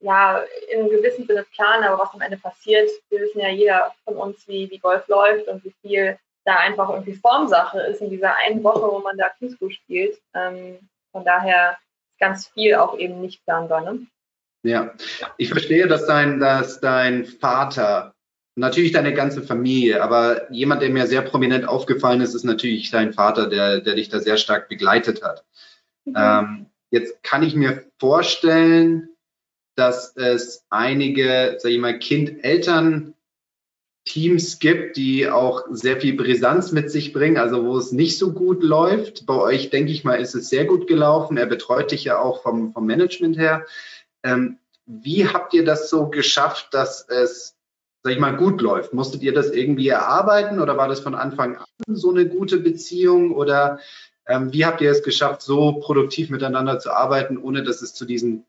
ja, in einem gewissen Sinne planen, aber was am Ende passiert, wir wissen ja jeder von uns, wie, wie Golf läuft und wie viel da einfach irgendwie Formsache ist in dieser einen Woche, wo man da Fußball spielt. Ähm, von daher ganz viel auch eben nicht planbar. Ne? Ja, ich verstehe, dass dein, dass dein Vater, natürlich deine ganze Familie, aber jemand, der mir sehr prominent aufgefallen ist, ist natürlich dein Vater, der, der dich da sehr stark begleitet hat. Mhm. Ähm, jetzt kann ich mir vorstellen, dass es einige, sag ich mal, Kind-Eltern Teams gibt, die auch sehr viel Brisanz mit sich bringen, also wo es nicht so gut läuft. Bei euch, denke ich mal, ist es sehr gut gelaufen. Er betreut dich ja auch vom, vom Management her. Ähm, wie habt ihr das so geschafft, dass es, sag ich mal, gut läuft? Musstet ihr das irgendwie erarbeiten oder war das von Anfang an so eine gute Beziehung oder ähm, wie habt ihr es geschafft, so produktiv miteinander zu arbeiten, ohne dass es zu diesen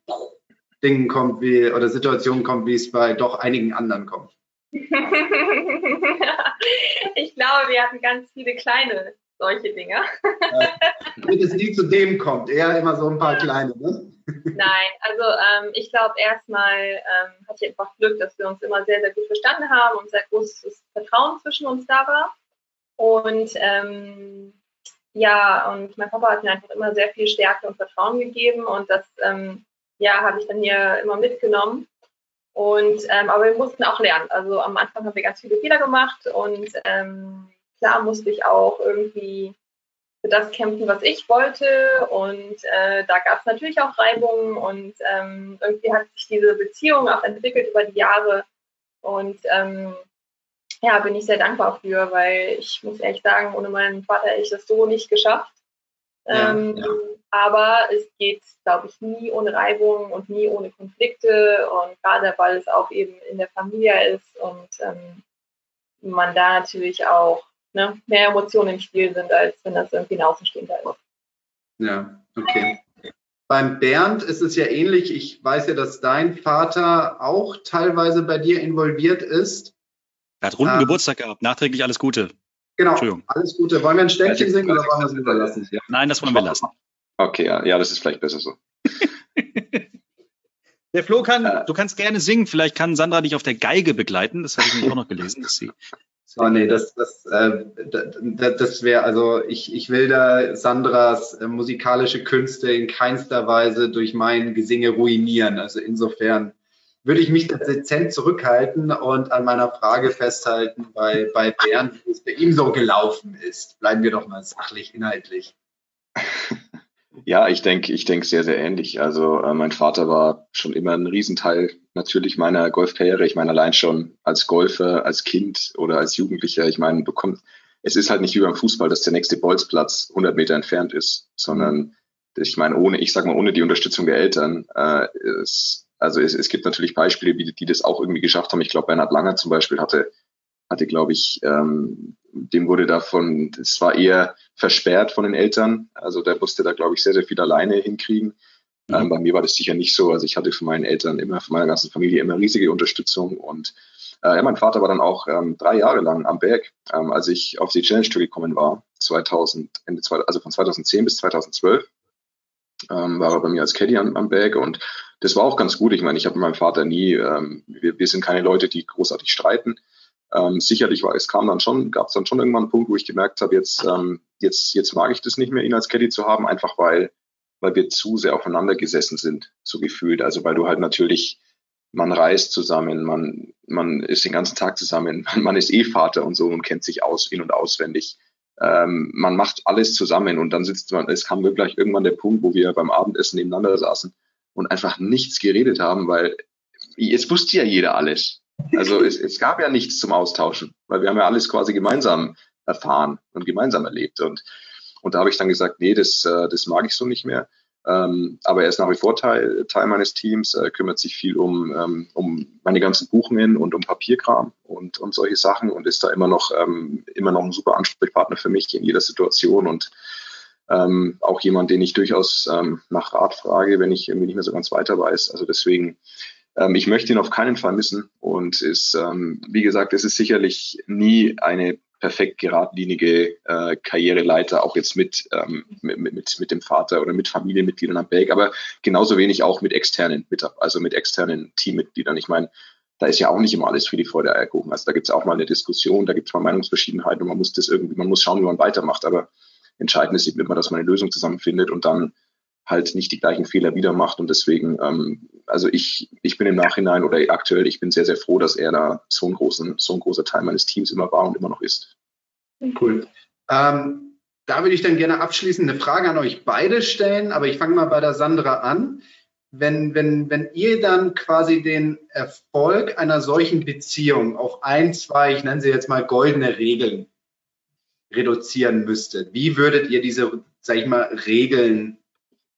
Dingen kommt wie oder Situationen kommt, wie es bei doch einigen anderen kommt? ich glaube, wir hatten ganz viele kleine solche Dinge. Damit es nie zu dem kommt, eher immer so ein paar kleine, ne? Nein, also ähm, ich glaube erstmal ähm, hatte ich einfach Glück, dass wir uns immer sehr, sehr gut verstanden haben und sehr großes Vertrauen zwischen uns da war. Und ähm, ja, und mein Papa hat mir einfach immer sehr viel Stärke und Vertrauen gegeben und das ähm, ja, habe ich dann hier immer mitgenommen. Und ähm, aber wir mussten auch lernen. Also am Anfang haben wir ganz viele Fehler gemacht und ähm, klar musste ich auch irgendwie für das kämpfen, was ich wollte. Und äh, da gab es natürlich auch Reibungen und ähm, irgendwie hat sich diese Beziehung auch entwickelt über die Jahre. Und ähm, ja, bin ich sehr dankbar für, weil ich muss ehrlich sagen, ohne meinen Vater hätte ich das so nicht geschafft. Ja, ähm, ja. Aber es geht, glaube ich, nie ohne Reibung und nie ohne Konflikte. Und gerade weil es auch eben in der Familie ist und ähm, man da natürlich auch ne, mehr Emotionen im Spiel sind, als wenn das irgendwie ein Außenstehender ist. Ja, okay. Beim Bernd ist es ja ähnlich. Ich weiß ja, dass dein Vater auch teilweise bei dir involviert ist. Er hat runden ähm, Geburtstag gehabt. Nachträglich alles Gute. Genau, alles Gute. Wollen wir ein Ständchen singen oder wollen wir es überlassen? Nein, das wollen wir lassen. Okay, ja, ja das ist vielleicht besser so. Der Flo kann, äh, du kannst gerne singen. Vielleicht kann Sandra dich auf der Geige begleiten. Das habe ich nämlich auch noch gelesen, dass sie. Oh nee, das, das, äh, das, das wäre, also ich, ich will da Sandras äh, musikalische Künste in keinster Weise durch mein Gesinge ruinieren. Also insofern würde ich mich dezent zurückhalten und an meiner Frage festhalten bei, bei Bernd, wie es bei ihm so gelaufen ist. Bleiben wir doch mal sachlich, inhaltlich. Ja, ich denke, ich denke sehr, sehr ähnlich. Also äh, mein Vater war schon immer ein Riesenteil natürlich meiner Golfkarriere. Ich meine, allein schon als Golfer, als Kind oder als Jugendlicher, ich meine, bekommt, es ist halt nicht wie beim Fußball, dass der nächste Bolzplatz 100 Meter entfernt ist, sondern ich meine, ohne, ich sag mal, ohne die Unterstützung der Eltern, äh, es, also es, es gibt natürlich Beispiele, die, die das auch irgendwie geschafft haben. Ich glaube, Bernhard Langer zum Beispiel hatte, hatte, glaube ich, ähm, dem wurde davon, es war eher versperrt von den Eltern. Also der musste da, glaube ich, sehr, sehr viel alleine hinkriegen. Mhm. Ähm, bei mir war das sicher nicht so. Also ich hatte von meinen Eltern immer, von meiner ganzen Familie immer riesige Unterstützung. Und äh, ja, mein Vater war dann auch ähm, drei Jahre lang am Berg, ähm, als ich auf die Challenge Tour gekommen war, 2000, Ende, also von 2010 bis 2012. Ähm, war er bei mir als Caddy am, am Berg und das war auch ganz gut. Ich meine, ich habe mit meinem Vater nie, ähm, wir, wir sind keine Leute, die großartig streiten. Ähm, sicherlich war es kam dann schon, gab es dann schon irgendwann einen Punkt, wo ich gemerkt habe, jetzt, ähm, jetzt, jetzt mag ich das nicht mehr, ihn als Caddy zu haben, einfach weil, weil wir zu sehr aufeinander gesessen sind, so gefühlt. Also weil du halt natürlich, man reist zusammen, man, man ist den ganzen Tag zusammen, man, ist eh Vater und so und kennt sich aus, in- und auswendig. Ähm, man macht alles zusammen und dann sitzt man, es kam wirklich irgendwann der Punkt, wo wir beim Abendessen nebeneinander saßen und einfach nichts geredet haben, weil jetzt wusste ja jeder alles. Also es, es gab ja nichts zum Austauschen, weil wir haben ja alles quasi gemeinsam erfahren und gemeinsam erlebt. Und, und da habe ich dann gesagt, nee, das, äh, das mag ich so nicht mehr. Ähm, aber er ist nach wie vor Teil, Teil meines Teams, äh, kümmert sich viel um, ähm, um meine ganzen Buchungen und um Papierkram und, und solche Sachen und ist da immer noch, ähm, immer noch ein super Ansprechpartner für mich in jeder Situation und ähm, auch jemand, den ich durchaus ähm, nach Rat frage, wenn ich irgendwie nicht mehr so ganz weiter weiß. Also deswegen ähm, ich möchte ihn auf keinen Fall missen und ist, ähm, wie gesagt, es ist sicherlich nie eine perfekt geradlinige äh, Karriereleiter, auch jetzt mit, ähm, mit, mit, mit dem Vater oder mit Familienmitgliedern am Berg, aber genauso wenig auch mit externen, mit, also mit externen Teammitgliedern. Ich meine, da ist ja auch nicht immer alles für die Freude Eierkuchen. Also da gibt es auch mal eine Diskussion, da gibt es mal Meinungsverschiedenheiten und man muss das irgendwie, man muss schauen, wie man weitermacht. Aber entscheidend ist eben immer, dass man eine Lösung zusammenfindet und dann halt nicht die gleichen Fehler wieder macht. Und deswegen, ähm, also ich, ich bin im Nachhinein oder aktuell, ich bin sehr, sehr froh, dass er da so, einen großen, so ein großer Teil meines Teams immer war und immer noch ist. Cool. Ähm, da würde ich dann gerne abschließend eine Frage an euch beide stellen, aber ich fange mal bei der Sandra an. Wenn, wenn, wenn ihr dann quasi den Erfolg einer solchen Beziehung auf ein, zwei, ich nenne sie jetzt mal goldene Regeln reduzieren müsstet, wie würdet ihr diese, sag ich mal, Regeln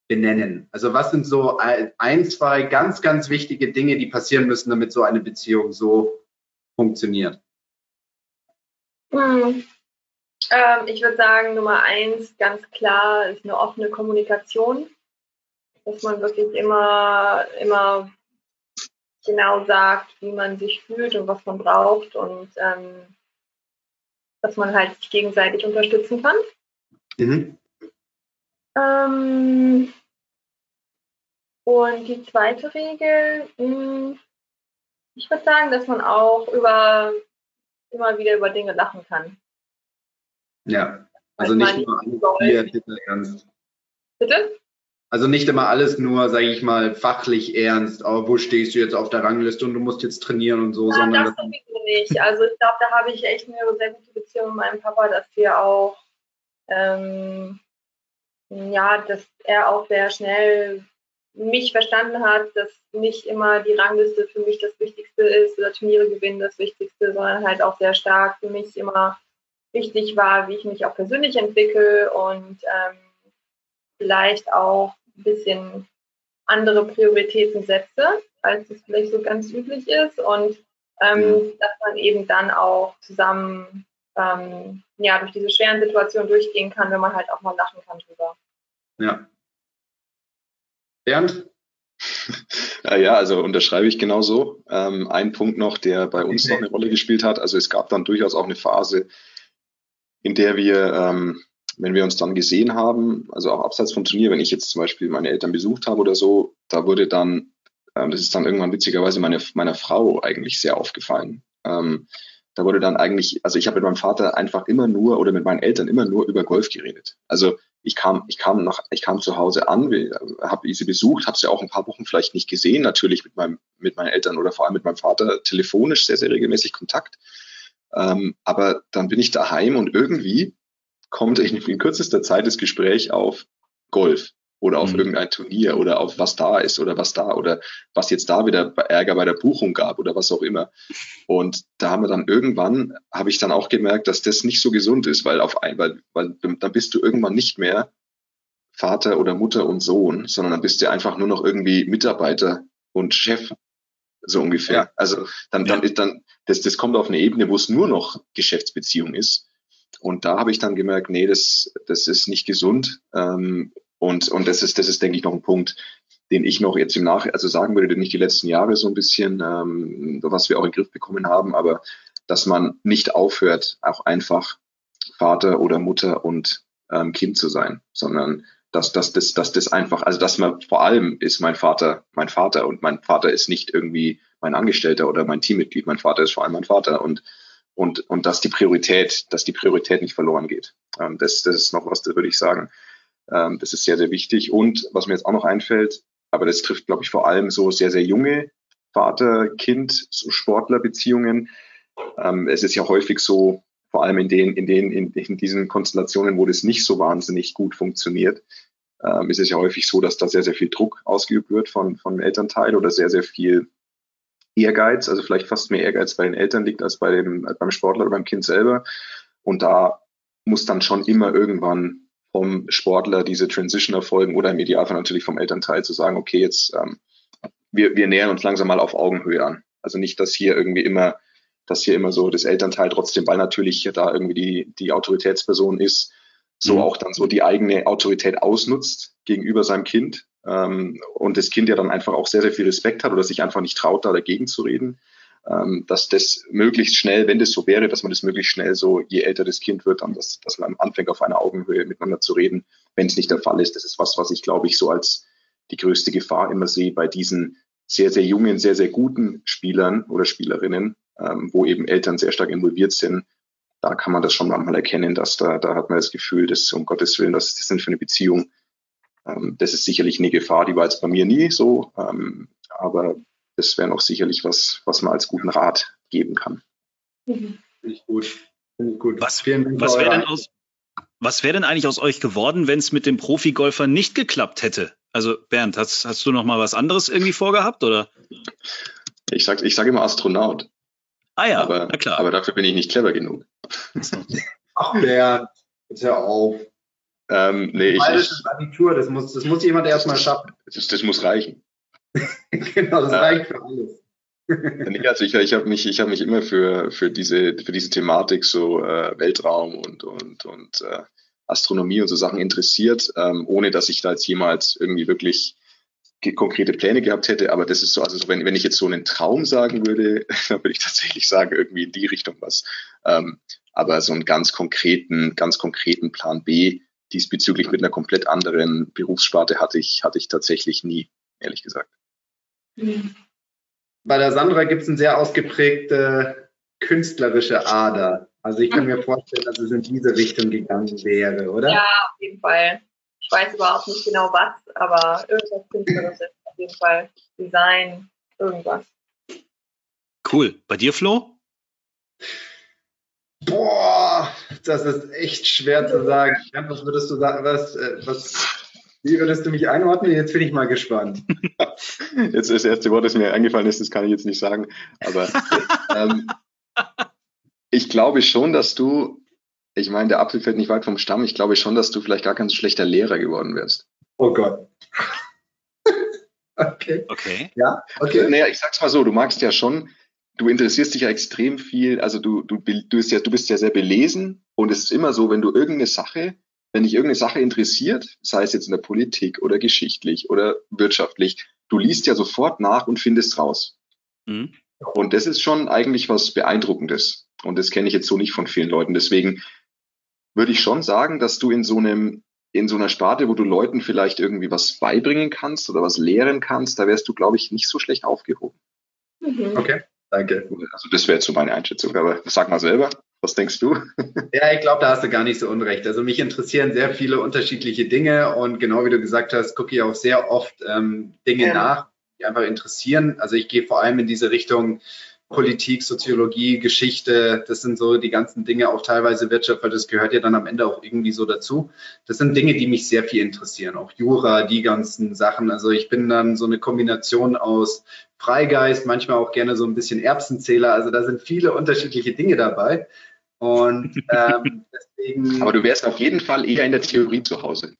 benennen? Also was sind so ein, zwei ganz, ganz wichtige Dinge, die passieren müssen, damit so eine Beziehung so funktioniert? Hm. Ähm, ich würde sagen, Nummer eins, ganz klar, ist eine offene Kommunikation. Dass man wirklich immer, immer genau sagt, wie man sich fühlt und was man braucht und ähm, dass man halt sich gegenseitig unterstützen kann. Mhm. Ähm, und die zweite Regel, mh, hm, ich würde sagen, dass man auch über immer wieder über Dinge lachen kann. Ja, also nicht nur alles hier ernst. Bitte? Also nicht immer alles nur, sage ich mal, fachlich ernst, aber wo stehst du jetzt auf der Rangliste und du musst jetzt trainieren und so, ja, sondern. Das sowieso nicht. Also ich glaube, da habe ich echt eine sehr gute Beziehung mit meinem Papa, dass wir auch ähm, ja, dass er auch sehr schnell mich verstanden hat, dass nicht immer die Rangliste für mich das Wichtigste ist oder Turniere gewinnen das Wichtigste, sondern halt auch sehr stark für mich immer wichtig war, wie ich mich auch persönlich entwickle und ähm, vielleicht auch ein bisschen andere Prioritäten setze, als es vielleicht so ganz üblich ist und ähm, mhm. dass man eben dann auch zusammen ähm, ja, durch diese schweren Situationen durchgehen kann, wenn man halt auch mal lachen kann drüber. Ja. Bernd? Ja, also unterschreibe ich genauso. Ähm, ein Punkt noch, der bei uns noch eine Rolle gespielt hat. Also es gab dann durchaus auch eine Phase, in der wir, ähm, wenn wir uns dann gesehen haben, also auch abseits vom Turnier, wenn ich jetzt zum Beispiel meine Eltern besucht habe oder so, da wurde dann, ähm, das ist dann irgendwann witzigerweise meine, meiner Frau eigentlich sehr aufgefallen. Ähm, da wurde dann eigentlich, also ich habe mit meinem Vater einfach immer nur oder mit meinen Eltern immer nur über Golf geredet. Also ich kam, ich kam nach, ich kam zu Hause an, habe sie besucht, habe sie auch ein paar Wochen vielleicht nicht gesehen, natürlich mit meinem, mit meinen Eltern oder vor allem mit meinem Vater telefonisch sehr, sehr regelmäßig Kontakt. Ähm, aber dann bin ich daheim und irgendwie kommt in kürzester Zeit das Gespräch auf Golf oder auf mhm. irgendein Turnier oder auf was da ist oder was da oder was jetzt da wieder Ärger bei der Buchung gab oder was auch immer. Und da haben wir dann irgendwann, habe ich dann auch gemerkt, dass das nicht so gesund ist, weil auf ein, weil, weil dann bist du irgendwann nicht mehr Vater oder Mutter und Sohn, sondern dann bist du einfach nur noch irgendwie Mitarbeiter und Chef, so ungefähr. Ja. Also dann, dann ist dann, das, das kommt auf eine Ebene, wo es nur noch Geschäftsbeziehung ist. Und da habe ich dann gemerkt, nee, das, das ist nicht gesund. Ähm, und, und das ist, das ist, denke ich, noch ein Punkt, den ich noch jetzt im Nach, also sagen würde, den ich die letzten Jahre so ein bisschen, ähm, was wir auch in den Griff bekommen haben, aber dass man nicht aufhört, auch einfach Vater oder Mutter und ähm, Kind zu sein, sondern dass, dass, dass, dass das einfach, also dass man vor allem ist mein Vater mein Vater und mein Vater ist nicht irgendwie mein Angestellter oder mein Teammitglied, mein Vater ist vor allem mein Vater und und, und dass die Priorität, dass die Priorität nicht verloren geht. Ähm, das, das ist noch was, das würde ich sagen. Ähm, das ist sehr, sehr wichtig. Und was mir jetzt auch noch einfällt, aber das trifft, glaube ich, vor allem so sehr, sehr junge Vater-Kind-Sportler-Beziehungen. Ähm, es ist ja häufig so, vor allem in den, in den, in, in diesen Konstellationen, wo das nicht so wahnsinnig gut funktioniert, ähm, ist es ja häufig so, dass da sehr, sehr viel Druck ausgeübt wird von, von Elternteil oder sehr, sehr viel Ehrgeiz, also vielleicht fast mehr Ehrgeiz bei den Eltern liegt als bei dem, beim Sportler oder beim Kind selber. Und da muss dann schon immer irgendwann vom Sportler diese Transition erfolgen oder im Idealfall natürlich vom Elternteil zu sagen, okay, jetzt ähm, wir, wir nähern uns langsam mal auf Augenhöhe an. Also nicht, dass hier irgendwie immer, dass hier immer so das Elternteil trotzdem, weil natürlich da irgendwie die, die Autoritätsperson ist, so mhm. auch dann so die eigene Autorität ausnutzt gegenüber seinem Kind ähm, und das Kind ja dann einfach auch sehr, sehr viel Respekt hat oder sich einfach nicht traut, da dagegen zu reden dass das möglichst schnell, wenn das so wäre, dass man das möglichst schnell so, je älter das Kind wird, dann, dass, dass man anfängt, auf einer Augenhöhe miteinander zu reden, wenn es nicht der Fall ist. Das ist was, was ich, glaube ich, so als die größte Gefahr immer sehe bei diesen sehr, sehr jungen, sehr, sehr guten Spielern oder Spielerinnen, ähm, wo eben Eltern sehr stark involviert sind, da kann man das schon manchmal erkennen, dass da, da hat man das Gefühl, dass um Gottes Willen, was ist das denn für eine Beziehung? Ähm, das ist sicherlich eine Gefahr, die war jetzt bei mir nie so, ähm, aber das wäre noch sicherlich was, was man als guten Rat geben kann. Mhm. Finde ich gut. Finde ich gut. Was, was wäre denn aus, was wäre denn eigentlich aus euch geworden, wenn es mit dem Profigolfer nicht geklappt hätte? Also Bernd, hast, hast du noch mal was anderes irgendwie vorgehabt oder? Ich sag, ich sage immer Astronaut. Ah ja, aber, na klar. Aber dafür bin ich nicht clever genug. Ach Bernd, jetzt hör auf. Ähm, nee, ich, Bayerisches Abitur, das muss, das muss jemand erstmal schaffen. Das, das muss reichen. genau, das reicht für alles. nee, also ich, ich habe mich, ich habe mich immer für für diese für diese Thematik so äh, Weltraum und und und äh, Astronomie und so Sachen interessiert, ähm, ohne dass ich da jetzt jemals irgendwie wirklich konkrete Pläne gehabt hätte. Aber das ist so, also wenn, wenn ich jetzt so einen Traum sagen würde, dann würde ich tatsächlich sagen, irgendwie in die Richtung was. Ähm, aber so einen ganz konkreten, ganz konkreten Plan B diesbezüglich mit einer komplett anderen Berufssparte hatte ich, hatte ich tatsächlich nie, ehrlich gesagt. Bei der Sandra gibt es eine sehr ausgeprägte künstlerische Ader. Also ich kann mir vorstellen, dass es in diese Richtung gegangen wäre, oder? Ja, auf jeden Fall. Ich weiß überhaupt nicht genau was, aber irgendwas Künstlerisches auf jeden Fall. Design, irgendwas. Cool. Bei dir, Flo? Boah, das ist echt schwer zu sagen. Was würdest du sagen? Was, äh, was, wie würdest du mich einordnen? Jetzt bin ich mal gespannt. Jetzt das erste Wort, das mir eingefallen ist, das kann ich jetzt nicht sagen. Aber ähm, ich glaube schon, dass du, ich meine, der Apfel fällt nicht weit vom Stamm, ich glaube schon, dass du vielleicht gar kein so schlechter Lehrer geworden wärst. Oh Gott. okay. Okay. Ja, okay. Also, naja, ich sag's mal so, du magst ja schon, du interessierst dich ja extrem viel, also du, du, du, bist ja, du bist ja sehr belesen und es ist immer so, wenn du irgendeine Sache, wenn dich irgendeine Sache interessiert, sei es jetzt in der Politik oder geschichtlich oder wirtschaftlich, du liest ja sofort nach und findest raus. Mhm. Und das ist schon eigentlich was Beeindruckendes. Und das kenne ich jetzt so nicht von vielen Leuten. Deswegen würde ich schon sagen, dass du in so einem, in so einer Sparte, wo du Leuten vielleicht irgendwie was beibringen kannst oder was lehren kannst, da wärst du, glaube ich, nicht so schlecht aufgehoben. Mhm. Okay, danke. Also das wäre jetzt so meine Einschätzung, aber sag mal selber. Was denkst du? Ja, ich glaube, da hast du gar nicht so unrecht. Also mich interessieren sehr viele unterschiedliche Dinge und genau wie du gesagt hast, gucke ich auch sehr oft ähm, Dinge ja. nach, die einfach interessieren. Also ich gehe vor allem in diese Richtung Politik, Soziologie, Geschichte, das sind so die ganzen Dinge, auch teilweise Wirtschaft, weil das gehört ja dann am Ende auch irgendwie so dazu. Das sind Dinge, die mich sehr viel interessieren, auch Jura, die ganzen Sachen. Also ich bin dann so eine Kombination aus Freigeist, manchmal auch gerne so ein bisschen Erbsenzähler. Also da sind viele unterschiedliche Dinge dabei. Und ähm, deswegen. Aber du wärst auf jeden Fall eher in der Theorie zu Hause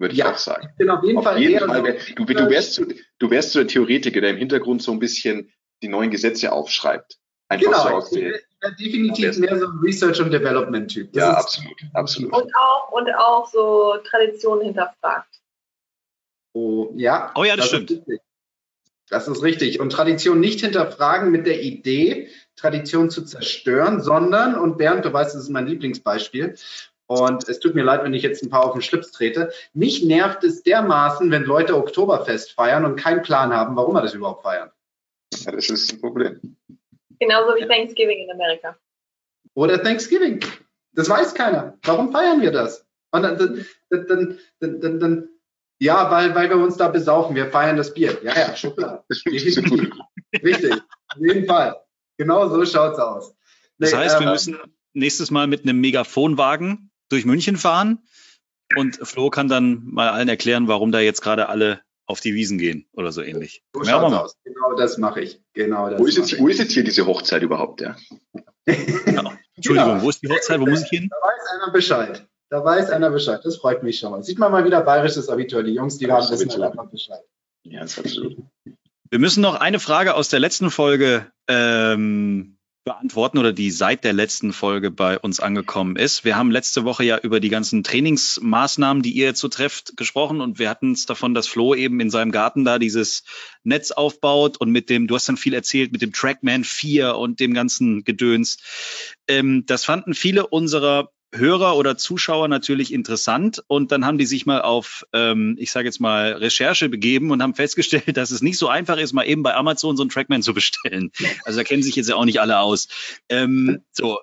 würde ich ja, auch sagen. Ich bin auf jeden auf Fall jeden Fall, so du, du, wärst du wärst so der Theoretiker, der im Hintergrund so ein bisschen die neuen Gesetze aufschreibt. Einfach genau, so aus ich bin definitiv mehr so ein Research- und Development-Typ. Ja, absolut, absolut. Und auch, und auch so Traditionen hinterfragt. Oh, ja. Oh ja, das, das stimmt. Das ist richtig. Und Tradition nicht hinterfragen mit der Idee, Tradition zu zerstören, sondern, und Bernd, du weißt, das ist mein Lieblingsbeispiel, und es tut mir leid, wenn ich jetzt ein paar auf den Schlips trete. Mich nervt es dermaßen, wenn Leute Oktoberfest feiern und keinen Plan haben, warum wir das überhaupt feiern. Ja, das ist ein Problem. Genauso wie Thanksgiving in Amerika. Oder Thanksgiving. Das weiß keiner. Warum feiern wir das? Und dann, dann, dann, dann, dann ja, weil, weil wir uns da besaufen. Wir feiern das Bier. Ja, ja, schon klar. Richtig. Auf jeden Fall. Genau so schaut's aus. Nee, das heißt, äh, wir müssen nächstes Mal mit einem Megafonwagen durch München fahren und Flo kann dann mal allen erklären, warum da jetzt gerade alle auf die Wiesen gehen oder so ähnlich. So schaut's aus. Genau das mache ich. Genau das wo, ist jetzt, wo ist jetzt hier diese Hochzeit überhaupt? Ja? genau. Entschuldigung, genau. wo ist die Hochzeit? Wo muss ich hin? Da weiß einer Bescheid. Da weiß einer Bescheid. Das freut mich schon mal. Sieht man mal wieder bayerisches Abitur. Die Jungs, die haben wissen einfach Bescheid. Ja, das ist absolut. Wir müssen noch eine Frage aus der letzten Folge ähm, beantworten oder die seit der letzten Folge bei uns angekommen ist. Wir haben letzte Woche ja über die ganzen Trainingsmaßnahmen, die ihr jetzt so trefft, gesprochen und wir hatten es davon, dass Flo eben in seinem Garten da dieses Netz aufbaut und mit dem, du hast dann viel erzählt, mit dem Trackman 4 und dem ganzen Gedöns. Ähm, das fanden viele unserer Hörer oder Zuschauer natürlich interessant und dann haben die sich mal auf, ähm, ich sage jetzt mal, Recherche begeben und haben festgestellt, dass es nicht so einfach ist, mal eben bei Amazon so einen Trackman zu bestellen. Also da kennen sich jetzt ja auch nicht alle aus. Ähm, so,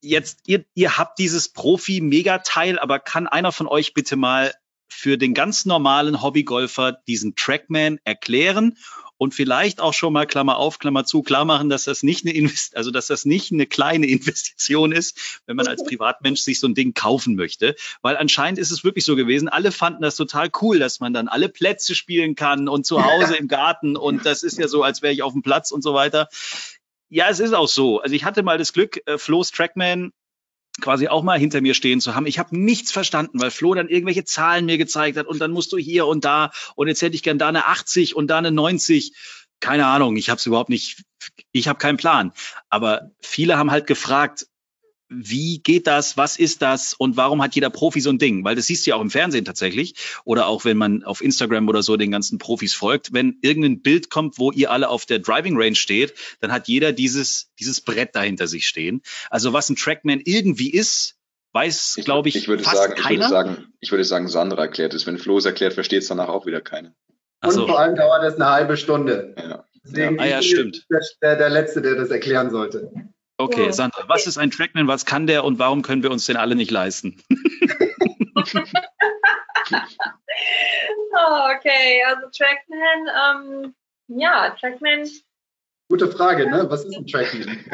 jetzt, ihr, ihr habt dieses Profi-Megateil, aber kann einer von euch bitte mal für den ganz normalen Hobbygolfer diesen Trackman erklären und vielleicht auch schon mal Klammer auf, Klammer zu, klar machen, dass das nicht eine Invest also dass das nicht eine kleine Investition ist, wenn man als Privatmensch sich so ein Ding kaufen möchte, weil anscheinend ist es wirklich so gewesen, alle fanden das total cool, dass man dann alle Plätze spielen kann und zu Hause im Garten und das ist ja so, als wäre ich auf dem Platz und so weiter. Ja, es ist auch so. Also ich hatte mal das Glück, äh, Flo's Trackman quasi auch mal hinter mir stehen zu haben. Ich habe nichts verstanden, weil Flo dann irgendwelche Zahlen mir gezeigt hat und dann musst du hier und da und jetzt hätte ich gern da eine 80 und da eine 90. Keine Ahnung, ich habe es überhaupt nicht, ich habe keinen Plan. Aber viele haben halt gefragt, wie geht das, was ist das und warum hat jeder Profi so ein Ding? Weil das siehst du ja auch im Fernsehen tatsächlich oder auch wenn man auf Instagram oder so den ganzen Profis folgt, wenn irgendein Bild kommt, wo ihr alle auf der Driving Range steht, dann hat jeder dieses, dieses Brett dahinter sich stehen. Also was ein Trackman irgendwie ist, weiß, glaube ich, ich würde fast sagen, keiner. Ich würde sagen, ich würde sagen, Sandra erklärt es. Wenn Flo es erklärt, versteht es danach auch wieder keiner. Und Also, vor allem dauert es eine halbe Stunde. Ja. Deswegen Ah ja, ich bin stimmt. Der, der Letzte, der das erklären sollte. Okay, Ja. Sandra, was ist ein Trackman, was kann der und warum können wir uns den alle nicht leisten? Oh, okay, also Trackman, ähm, ja, Trackman, Gute Frage, ne? Was ist ein Trackman?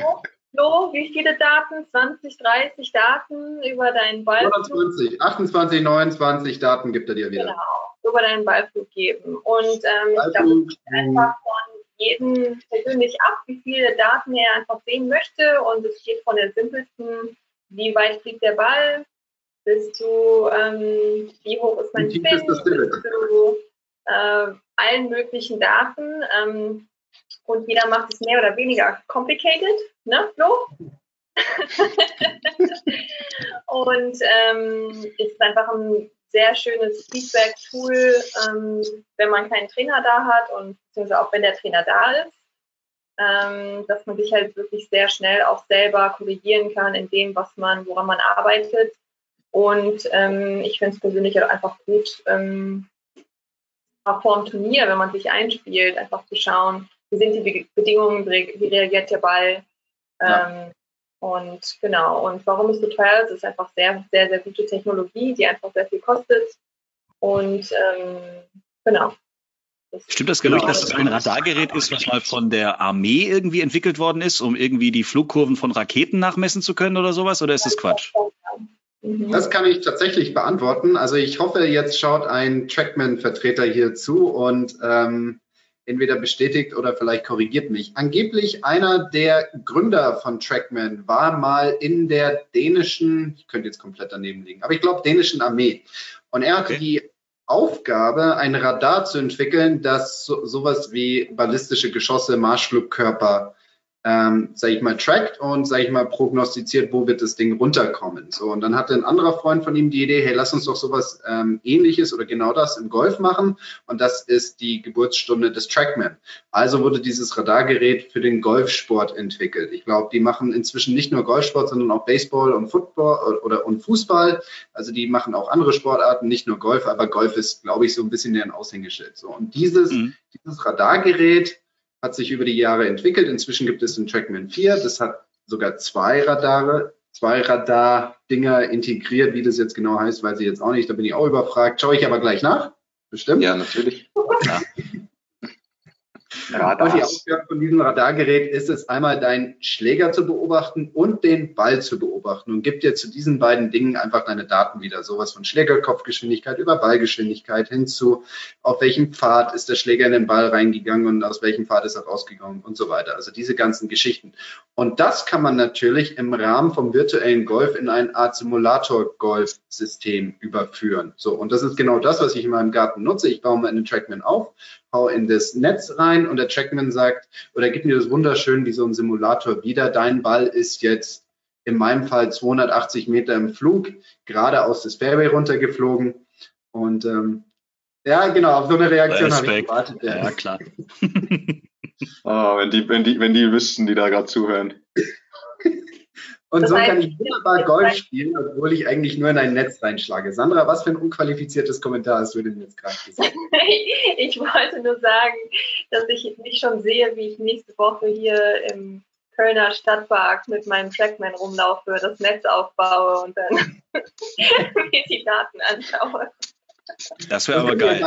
Flo, wie viele Daten? 20, 30 Daten über deinen Ballflug, 120, 28, 29 Daten gibt er dir wieder. genau, über deinen Ballflug geben. Und ähm, ich glaube, einfach von jedem persönlich ab, wie viele Daten er einfach sehen möchte. Und es geht von den simpelsten, wie weit fliegt der Ball, bis zu, ähm, wie hoch ist mein Spin, bis zu äh, allen möglichen Daten. Ähm, und jeder macht es mehr oder weniger complicated, ne, Flo? und ähm, ist einfach ein sehr schönes Feedback-Tool, ähm, wenn man keinen Trainer da hat und beziehungsweise auch wenn der Trainer da ist, ähm, dass man sich halt wirklich sehr schnell auch selber korrigieren kann in dem, was man, woran man arbeitet. Und ähm, ich finde es persönlich halt einfach gut, ähm, auch vor dem Turnier, wenn man sich einspielt, einfach zu schauen, wie sind die Be Bedingungen, wie reagiert der Ball. Ja. Und genau, und warum es so teuer ist, ist einfach sehr, sehr, sehr gute Technologie, die einfach sehr viel kostet. Und ähm, genau. Das Stimmt das Gerücht, dass es ein Radargerät ist, was mal von der Armee irgendwie entwickelt worden ist, um irgendwie die Flugkurven von Raketen nachmessen zu können oder sowas? Oder ist das Quatsch? Mhm. Das kann ich tatsächlich beantworten. Also ich hoffe, jetzt schaut ein Trackman-Vertreter hier zu und ähm, entweder bestätigt oder vielleicht korrigiert mich. Angeblich einer der Gründer von Trackman war mal in der dänischen, ich könnte jetzt komplett daneben liegen, aber ich glaube dänischen Armee. Und er hatte Okay. die Aufgabe, ein Radar zu entwickeln, das so, sowas wie ballistische Geschosse, Marschflugkörper ähm, sag ich mal, trackt und, sag ich mal, prognostiziert, wo wird das Ding runterkommen. So, und dann hatte ein anderer Freund von ihm die Idee, hey, lass uns doch sowas ähm, ähnliches oder genau das im Golf machen. Und das ist die Geburtsstunde des Trackman. Also wurde dieses Radargerät für den Golfsport entwickelt. Ich glaube, die machen inzwischen nicht nur Golfsport, sondern auch Baseball und Football oder und Fußball. Also die machen auch andere Sportarten, nicht nur Golf, aber Golf ist, glaube ich, so ein bisschen deren Aushängeschild. So, und dieses, Mhm. dieses Radargerät hat sich über die Jahre entwickelt. Inzwischen gibt es den Trackman 4. Das hat sogar zwei Radare, zwei Radar-Dinger integriert. Wie das jetzt genau heißt, weiß ich jetzt auch nicht. Da bin ich auch überfragt. Schaue ich aber gleich nach. Bestimmt. Ja, natürlich. Ja. Und die Radars. Aufgabe von diesem Radargerät ist es, einmal deinen Schläger zu beobachten und den Ball zu beobachten und gibt dir zu diesen beiden Dingen einfach deine Daten wieder. Sowas von Schlägerkopfgeschwindigkeit über Ballgeschwindigkeit hinzu, auf welchem Pfad ist der Schläger in den Ball reingegangen und aus welchem Pfad ist er rausgegangen und so weiter. Also diese ganzen Geschichten. Und das kann man natürlich im Rahmen vom virtuellen Golf in eine Art Simulator-Golf-System überführen. So, und das ist genau das, was ich in meinem Garten nutze. Ich baue mir einen Trackman auf, in das Netz rein und der Trackman sagt, oder gibt mir das wunderschön wie so ein Simulator wieder, dein Ball ist jetzt in meinem Fall 280 Meter im Flug, geradeaus das Fairway runtergeflogen. Und ähm, ja, genau, auf so eine Reaktion habe ich gewartet. Ja, Ja. klar. Oh, wenn, die, wenn, die, wenn die wüssten, die da gerade zuhören. Und das so heißt, kann ich wunderbar Golf spielen, obwohl ich eigentlich nur in ein Netz reinschlage. Sandra, was für ein unqualifiziertes Kommentar hast du denn jetzt gerade gesagt? ich wollte nur sagen, dass ich mich schon sehe, wie ich nächste Woche hier im Kölner Stadtpark mit meinem Trackman rumlaufe, das Netz aufbaue und dann mir die Daten anschaue. Das wäre aber geil.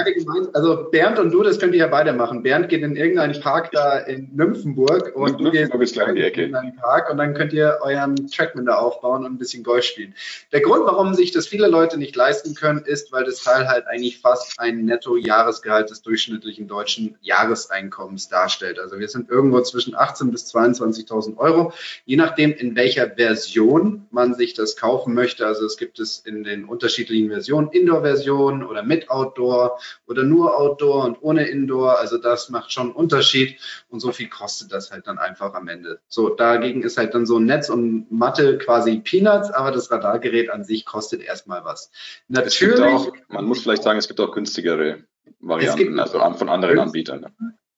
Also Bernd und du, das könnt ihr ja beide machen. Bernd geht in irgendeinen Park da in Nymphenburg und du gehst in einen Park und dann könnt ihr euren Trackman da aufbauen und ein bisschen Golf spielen. Der Grund, warum sich das viele Leute nicht leisten können, ist, weil das Teil halt eigentlich fast ein Netto-Jahresgehalt des durchschnittlichen deutschen Jahreseinkommens darstellt. Also wir sind irgendwo zwischen 18.000 bis 22.000 Euro, je nachdem, in welcher Version man sich das kaufen möchte. Also es gibt es in den unterschiedlichen Versionen, Indoor-Versionen oder mit Outdoor oder nur Outdoor und ohne Indoor. Also das macht schon einen Unterschied und so viel kostet das halt dann einfach am Ende. So, dagegen ist halt dann so ein Netz und Matte quasi Peanuts, aber das Radargerät an sich kostet erstmal was. Natürlich. Auch, man muss vielleicht sagen, es gibt auch günstigere Varianten, also von anderen Anbietern.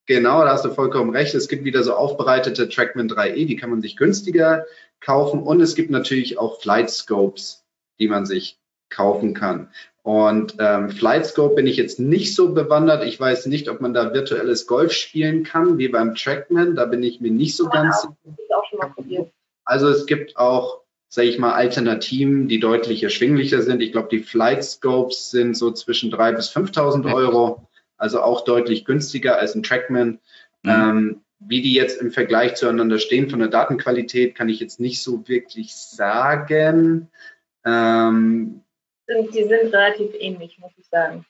Genau, da hast du vollkommen recht. Es gibt wieder so aufbereitete Trackman 3E, die kann man sich günstiger kaufen. Und es gibt natürlich auch Flight Scopes, die man sich kaufen kann. Und ähm, Flightscope bin ich jetzt nicht so bewandert. Ich weiß nicht, ob man da virtuelles Golf spielen kann, wie beim Trackman. Da bin ich mir nicht so ganz sicher. Also es gibt auch, sage ich mal, Alternativen, die deutlich erschwinglicher sind. Ich glaube, die Flightscopes sind so zwischen 3.000 bis 5.000 Euro, also auch deutlich günstiger als ein Trackman. Mhm. Ähm, wie die jetzt im Vergleich zueinander stehen von der Datenqualität, kann ich jetzt nicht so wirklich sagen. Ähm, sind, die sind relativ ähnlich, muss ich sagen.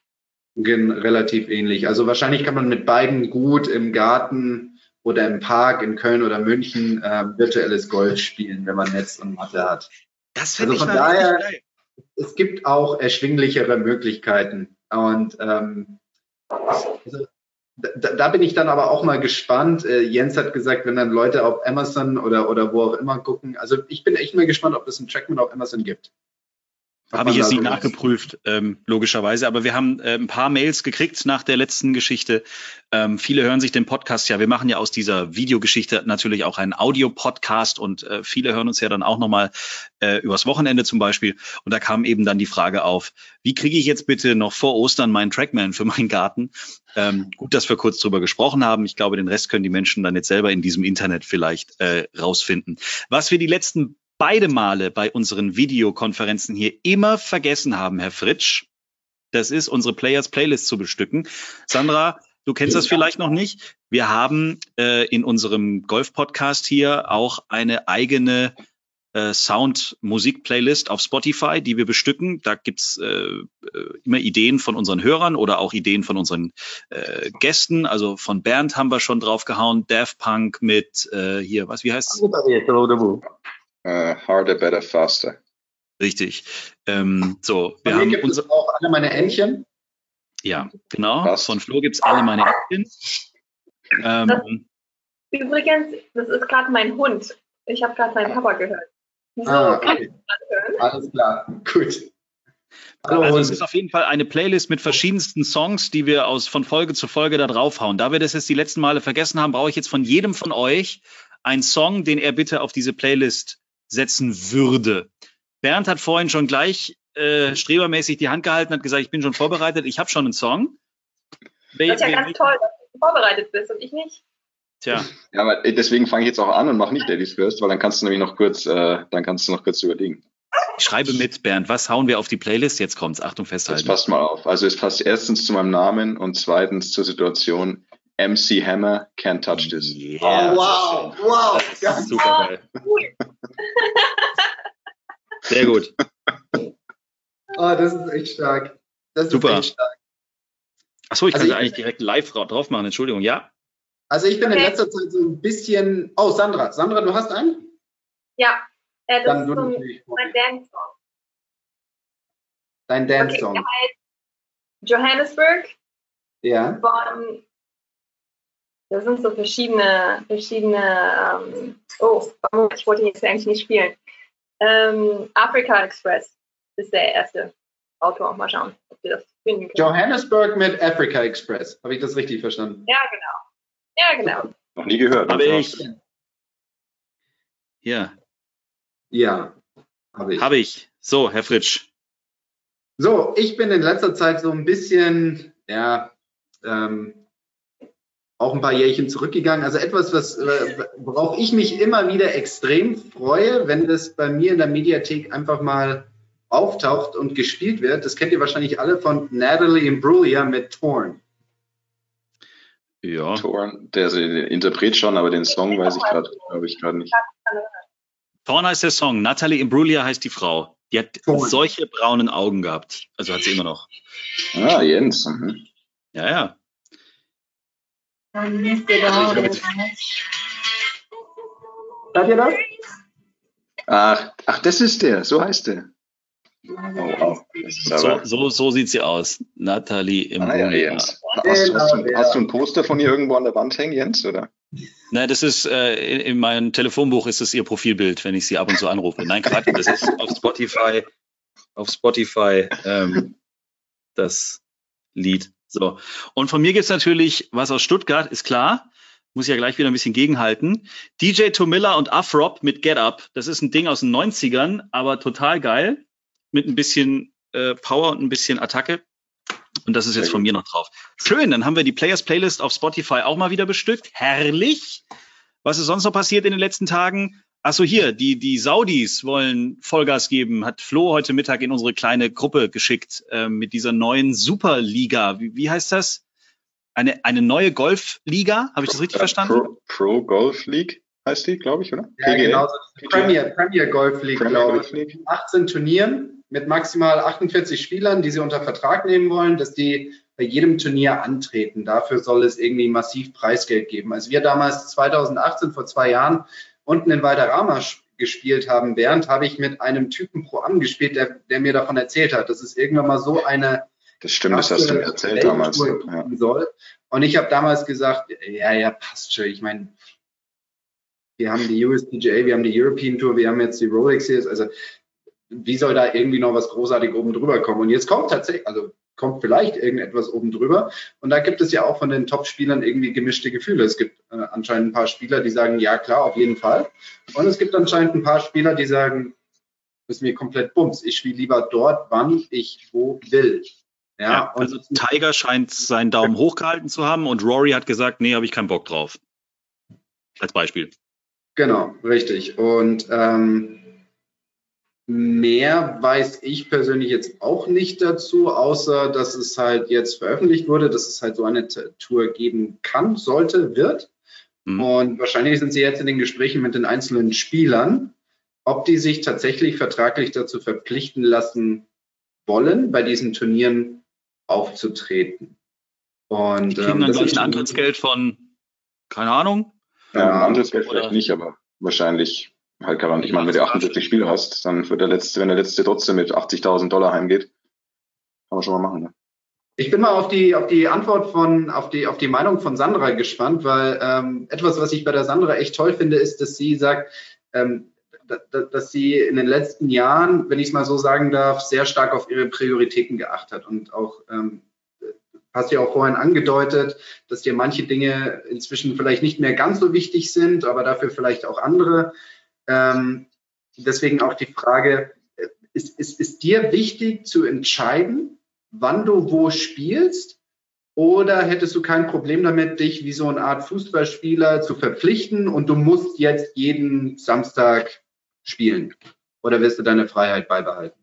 Relativ ähnlich. Also wahrscheinlich kann man mit beiden gut im Garten oder im Park in Köln oder München äh, virtuelles Golf spielen, wenn man Netz und Matte hat. Das finde also ich von daher, geil. es gibt auch erschwinglichere Möglichkeiten. Und ähm, also, da, da, bin ich dann aber auch mal gespannt. Äh, Jens hat gesagt, wenn dann Leute auf Amazon oder, oder wo auch immer gucken. Also ich bin echt mal gespannt, ob es ein Trackman auf Amazon gibt. Habe ich jetzt nicht nachgeprüft, ähm, logischerweise. Aber wir haben äh, ein paar Mails gekriegt nach der letzten Geschichte. Ähm, viele hören sich den Podcast ja. Wir machen ja aus dieser Videogeschichte natürlich auch einen Audio-Podcast und äh, viele hören uns ja dann auch nochmal äh, übers Wochenende zum Beispiel. Und da kam eben dann die Frage auf, wie kriege ich jetzt bitte noch vor Ostern meinen Trackman für meinen Garten? Ähm, gut, dass wir kurz drüber gesprochen haben. Ich glaube, den Rest können die Menschen dann jetzt selber in diesem Internet vielleicht äh, rausfinden. Was wir die letzten beide Male bei unseren Videokonferenzen hier immer vergessen haben, Herr Fritsch, das ist unsere Players Playlist zu bestücken. Sandra, du kennst das vielleicht noch nicht. Wir haben äh, in unserem Golf-Podcast hier auch eine eigene äh, Sound-Musik-Playlist auf Spotify, die wir bestücken. Da gibt's äh, äh, immer Ideen von unseren Hörern oder auch Ideen von unseren äh, Gästen. Also von Bernd haben wir schon draufgehauen, Daft Punk mit äh, hier, was, wie heißt's? Uh, harder, better, faster. Richtig. Ähm, so, wir haben gibt es auch alle meine Entchen. Ja, genau. Was? Von Flo gibt es alle meine Entchen. Ähm, übrigens, das ist gerade mein Hund. Ich habe gerade meinen Papa gehört. So, ah, okay. Alles klar, gut. Hallo, also es ist auf jeden Fall eine Playlist mit verschiedensten Songs, die wir aus von Folge zu Folge da draufhauen. Da wir das jetzt die letzten Male vergessen haben, brauche ich jetzt von jedem von euch einen Song, den er bitte auf diese Playlist setzen würde. Bernd hat vorhin schon gleich äh, strebermäßig die Hand gehalten, hat gesagt, ich bin schon vorbereitet, ich habe schon einen Song. Das ist ja ganz toll, dass du vorbereitet bist und ich nicht. Tja. Ja, aber deswegen fange ich jetzt auch an und mache nicht Ladies First, weil dann kannst du nämlich noch kurz, äh, dann kannst du noch kurz überlegen. Ich schreibe mit, Bernd. Was hauen wir auf die Playlist? Jetzt kommt's. Achtung, festhalten. Jetzt passt mal auf. Also es passt erstens zu meinem Namen und zweitens zur Situation. MC Hammer, Can't Touch This. Yeah. Oh, wow, wow. Das ist super geil. Sehr gut. Oh, das ist echt stark. Das super. ist echt stark. Achso, ich also kann ich, eigentlich direkt live drauf machen. Entschuldigung, ja? Also ich bin okay. in letzter Zeit so ein bisschen. Oh, Sandra. Sandra, du hast einen? Ja, äh, das Dann ist so mein Dance-Song. Dein Dance-Song. Okay, Johannesburg. Ja. Von das sind so verschiedene, verschiedene, ähm, oh, ich wollte jetzt eigentlich nicht spielen. Ähm, Africa Express ist der erste Autor. Mal schauen, ob wir das finden können. Johannesburg mit Africa Express. Habe ich das richtig verstanden? Ja, genau. Ja, genau. Noch nie gehört. Habe ich. Ja. Ja, habe ich. Habe ich. So, Herr Fritsch. So, ich bin in letzter Zeit so ein bisschen, ja, ähm, auch ein paar Jährchen zurückgegangen. Also etwas, was, äh, worauf ich mich immer wieder extrem freue, wenn das bei mir in der Mediathek einfach mal auftaucht und gespielt wird. Das kennt ihr wahrscheinlich alle von Natalie Imbruglia mit Torn. Ja. Torn, der, also den Interpret schon, aber den Song weiß ich gerade, glaube ich gerade nicht. Torn heißt der Song, Natalie Imbruglia heißt die Frau. Die hat Torn. solche braunen Augen gehabt. Also hat sie immer noch. Ah, Jens. Mhm. Ja, ja. Hört ihr das? Ach, ach, das ist der, so heißt der. Oh, oh. So, so, so, sieht sie aus. Nathalie im ah, ja, Jens. Hast, du, hast, du, hast, du, ein Poster von ihr irgendwo an der Wand hängen, Jens? Oder? Nein, das ist äh, in, in, meinem Telefonbuch ist es ihr Profilbild, wenn ich sie ab und zu anrufe. Nein, Quatsch, das ist auf Spotify, auf Spotify ähm, das Lied. So. Und von mir gibt's natürlich was aus Stuttgart, ist klar. Muss ja gleich wieder ein bisschen gegenhalten. DJ Tomilla und Afrop mit Get Up. Das ist ein Ding aus den 90ern, aber total geil. Mit ein bisschen äh, Power und ein bisschen Attacke. Und das ist jetzt von mir noch drauf. Schön, dann haben wir die Players Playlist auf Spotify auch mal wieder bestückt. Herrlich. Was ist sonst noch passiert in den letzten Tagen? Achso, hier, die, die Saudis wollen Vollgas geben, hat Flo heute Mittag in unsere kleine Gruppe geschickt äh, mit dieser neuen Superliga. Wie, wie heißt das? Eine, eine neue Golfliga? Habe ich das richtig verstanden? Pro, Pro Golf League heißt die, glaube ich, oder? Ja, PGA. genau. Premier, Premier Golf League, glaube ich. League. 18 Turnieren mit maximal 48 Spielern, die sie unter Vertrag nehmen wollen, dass die bei jedem Turnier antreten. Dafür soll es irgendwie massiv Preisgeld geben. Als wir damals 2018, vor zwei Jahren, unten in Valderrama gespielt haben, während habe ich mit einem Typen pro Am gespielt, der, der mir davon erzählt hat, dass es irgendwann mal so eine das stimmt, das hast du mir erzählt damals. Ja. Soll. Und ich habe damals gesagt, ja, ja, passt schon. Ich meine, wir haben die USPGA, wir haben die European Tour, wir haben jetzt die Rolex Series. Also wie soll da irgendwie noch was großartig oben drüber kommen? Und jetzt kommt tatsächlich, also kommt vielleicht irgendetwas oben drüber. Und da gibt es ja auch von den Top-Spielern irgendwie gemischte Gefühle. Es gibt äh, anscheinend ein paar Spieler, die sagen, ja klar, auf jeden Fall. Und es gibt anscheinend ein paar Spieler, die sagen, das ist mir komplett bums. Ich spiele lieber dort, wann ich wo will. Ja, ja also Tiger scheint seinen Daumen hochgehalten zu haben und Rory hat gesagt, nee, habe ich keinen Bock drauf. Als Beispiel. Genau, richtig. Und ähm, Mehr weiß ich persönlich jetzt auch nicht dazu, außer dass es halt jetzt veröffentlicht wurde, dass es halt so eine Tour geben kann, sollte, wird. Mhm. Und wahrscheinlich sind sie jetzt in den Gesprächen mit den einzelnen Spielern, ob die sich tatsächlich vertraglich dazu verpflichten lassen wollen, bei diesen Turnieren aufzutreten. Und die kriegen ähm, dann, glaube ich, ein Antrittsgeld von, keine Ahnung. Ja, ein Antrittsgeld vielleicht nicht, aber wahrscheinlich halt garantiert. Ich meine, wenn du 78 Spiele hast, dann wird der letzte, wenn der letzte trotzdem mit 80.000 Dollar heimgeht, kann man schon mal machen. Ne? Ich bin mal auf die, auf die Antwort von, auf die, auf die Meinung von Sandra gespannt, weil ähm, etwas, was ich bei der Sandra echt toll finde, ist, dass sie sagt, ähm, dass sie in den letzten Jahren, wenn ich es mal so sagen darf, sehr stark auf ihre Prioritäten geachtet hat und auch ähm, hast du ja auch vorhin angedeutet, dass dir manche Dinge inzwischen vielleicht nicht mehr ganz so wichtig sind, aber dafür vielleicht auch andere. Ähm, deswegen auch die Frage, äh, ist, ist, ist dir wichtig zu entscheiden, wann du wo spielst? Oder hättest du kein Problem damit, dich wie so eine Art Fußballspieler zu verpflichten und du musst jetzt jeden Samstag spielen? Oder wirst du deine Freiheit beibehalten?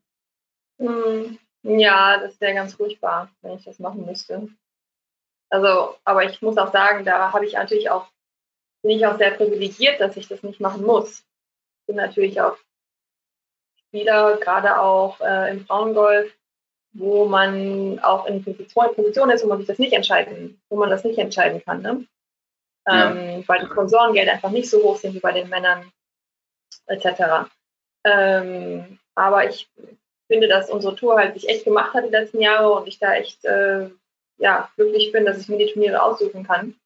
Hm, ja, das wäre ganz furchtbar, wenn ich das machen müsste. Also, aber ich muss auch sagen, da habe ich natürlich auch, bin ich auch sehr privilegiert, dass ich das nicht machen muss sind natürlich auch Spieler, gerade auch äh, im Frauengolf, wo man auch in Position ist, wo man sich das nicht entscheiden, wo man das nicht entscheiden kann, ne? Ja. Ähm, weil die Sponsorengelder einfach nicht so hoch sind wie bei den Männern etc. Ähm, aber ich finde, dass unsere Tour halt sich echt gemacht hat die letzten Jahre und ich da echt äh, ja, glücklich bin, dass ich mir die Turniere aussuchen kann.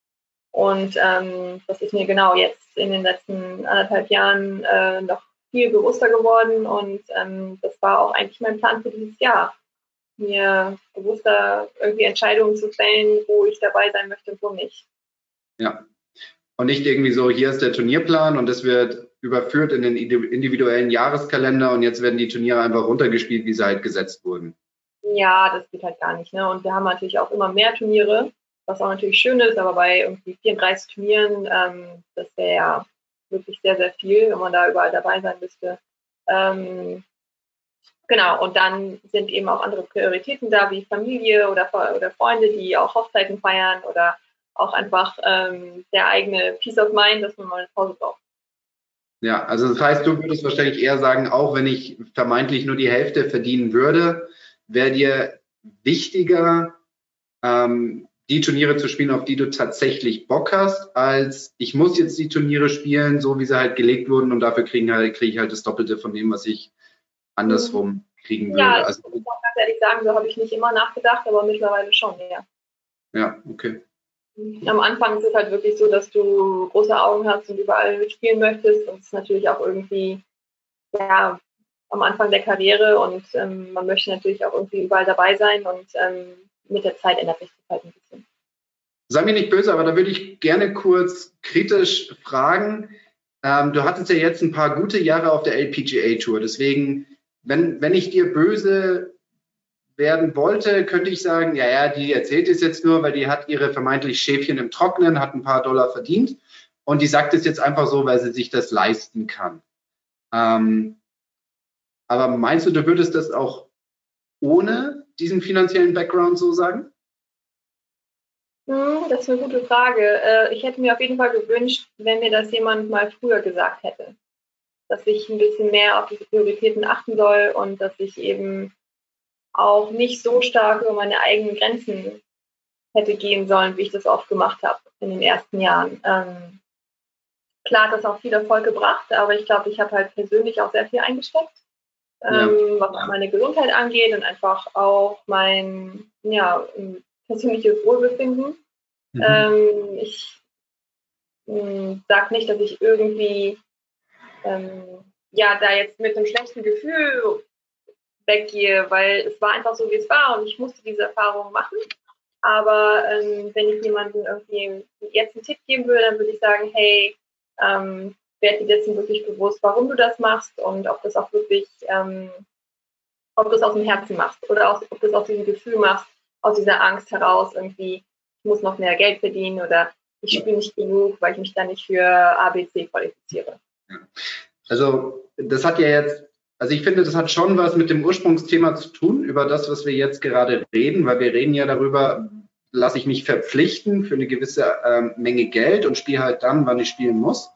Und ähm, das ist mir genau jetzt in den letzten anderthalb Jahren äh, noch viel bewusster geworden. Und ähm, das war auch eigentlich mein Plan für dieses Jahr, mir bewusster irgendwie Entscheidungen zu fällen, wo ich dabei sein möchte und wo nicht. Ja. und nicht irgendwie so, hier ist der Turnierplan und das wird überführt in den individuellen Jahreskalender und jetzt werden die Turniere einfach runtergespielt, wie sie halt gesetzt wurden. Ja, das geht halt gar nicht. Ne? Und wir haben natürlich auch immer mehr Turniere, was auch natürlich schön ist, aber bei irgendwie 34 Turnieren, ähm, das wäre ja wirklich sehr, sehr viel, wenn man da überall dabei sein müsste. Ähm, genau, und dann sind eben auch andere Prioritäten da, wie Familie oder, oder Freunde, die auch Hochzeiten feiern oder auch einfach ähm, der eigene Peace of Mind, dass man mal eine Pause braucht. Ja, also das heißt, du würdest wahrscheinlich eher sagen, auch wenn ich vermeintlich nur die Hälfte verdienen würde, wäre dir wichtiger, ähm, die Turniere zu spielen, auf die du tatsächlich Bock hast, als ich muss jetzt die Turniere spielen, so wie sie halt gelegt wurden und dafür kriegen halt, kriege ich halt das Doppelte von dem, was ich andersrum kriegen würde. Ja, also, ich muss auch ganz ehrlich sagen, so habe ich nicht immer nachgedacht, aber mittlerweile schon, ja. Ja, okay. Am Anfang ist es halt wirklich so, dass du große Augen hast und überall mitspielen möchtest. Und es ist natürlich auch irgendwie, ja, am Anfang der Karriere und ähm, man möchte natürlich auch irgendwie überall dabei sein und ähm, mit der Zeit ändert sich das halt ein bisschen. Sei mir nicht böse, aber da würde ich gerne kurz kritisch fragen. Ähm, du hattest ja jetzt ein paar gute Jahre auf der LPGA Tour, deswegen, wenn, wenn ich dir böse werden wollte, könnte ich sagen, ja, ja, die erzählt es jetzt nur, weil die hat ihre vermeintlich Schäfchen im Trocknen, hat ein paar Dollar verdient und die sagt es jetzt einfach so, weil sie sich das leisten kann. Ähm, aber meinst du, du würdest das auch ohne diesen finanziellen Background so sagen? Hm, das ist eine gute Frage. Äh, ich hätte mir auf jeden Fall gewünscht, wenn mir das jemand mal früher gesagt hätte, dass ich ein bisschen mehr auf diese Prioritäten achten soll und dass ich eben auch nicht so stark über meine eigenen Grenzen hätte gehen sollen, wie ich das oft gemacht habe in den ersten Jahren. Ähm, klar hat das auch viel Erfolg gebracht, aber ich glaube, ich habe halt persönlich auch sehr viel eingesteckt, ähm, ja. was meine Gesundheit angeht und einfach auch mein ja, persönliches Wohlbefinden. Mhm. Ähm, ich hm, sage nicht, dass ich irgendwie ähm, ja da jetzt mit einem schlechten Gefühl weggehe, weil es war einfach so, wie es war und ich musste diese Erfahrung machen. Aber ähm, wenn ich jemandem irgendwie jetzt einen Tipp geben würde, dann würde ich sagen, hey, ähm, werd dir dessen wirklich bewusst, warum du das machst und ob das auch wirklich, ähm, ob du es aus dem Herzen machst oder auch, ob du es aus diesem Gefühl machst, aus dieser Angst heraus, irgendwie, ich muss noch mehr Geld verdienen oder ich spiele nicht genug, weil ich mich dann nicht für ABC qualifiziere. Also das hat ja jetzt also ich finde, das hat schon was mit dem Ursprungsthema zu tun, über das, was wir jetzt gerade reden, weil wir reden ja darüber, lasse ich mich verpflichten für eine gewisse ähm, Menge Geld und spiele halt dann, wann ich spielen muss.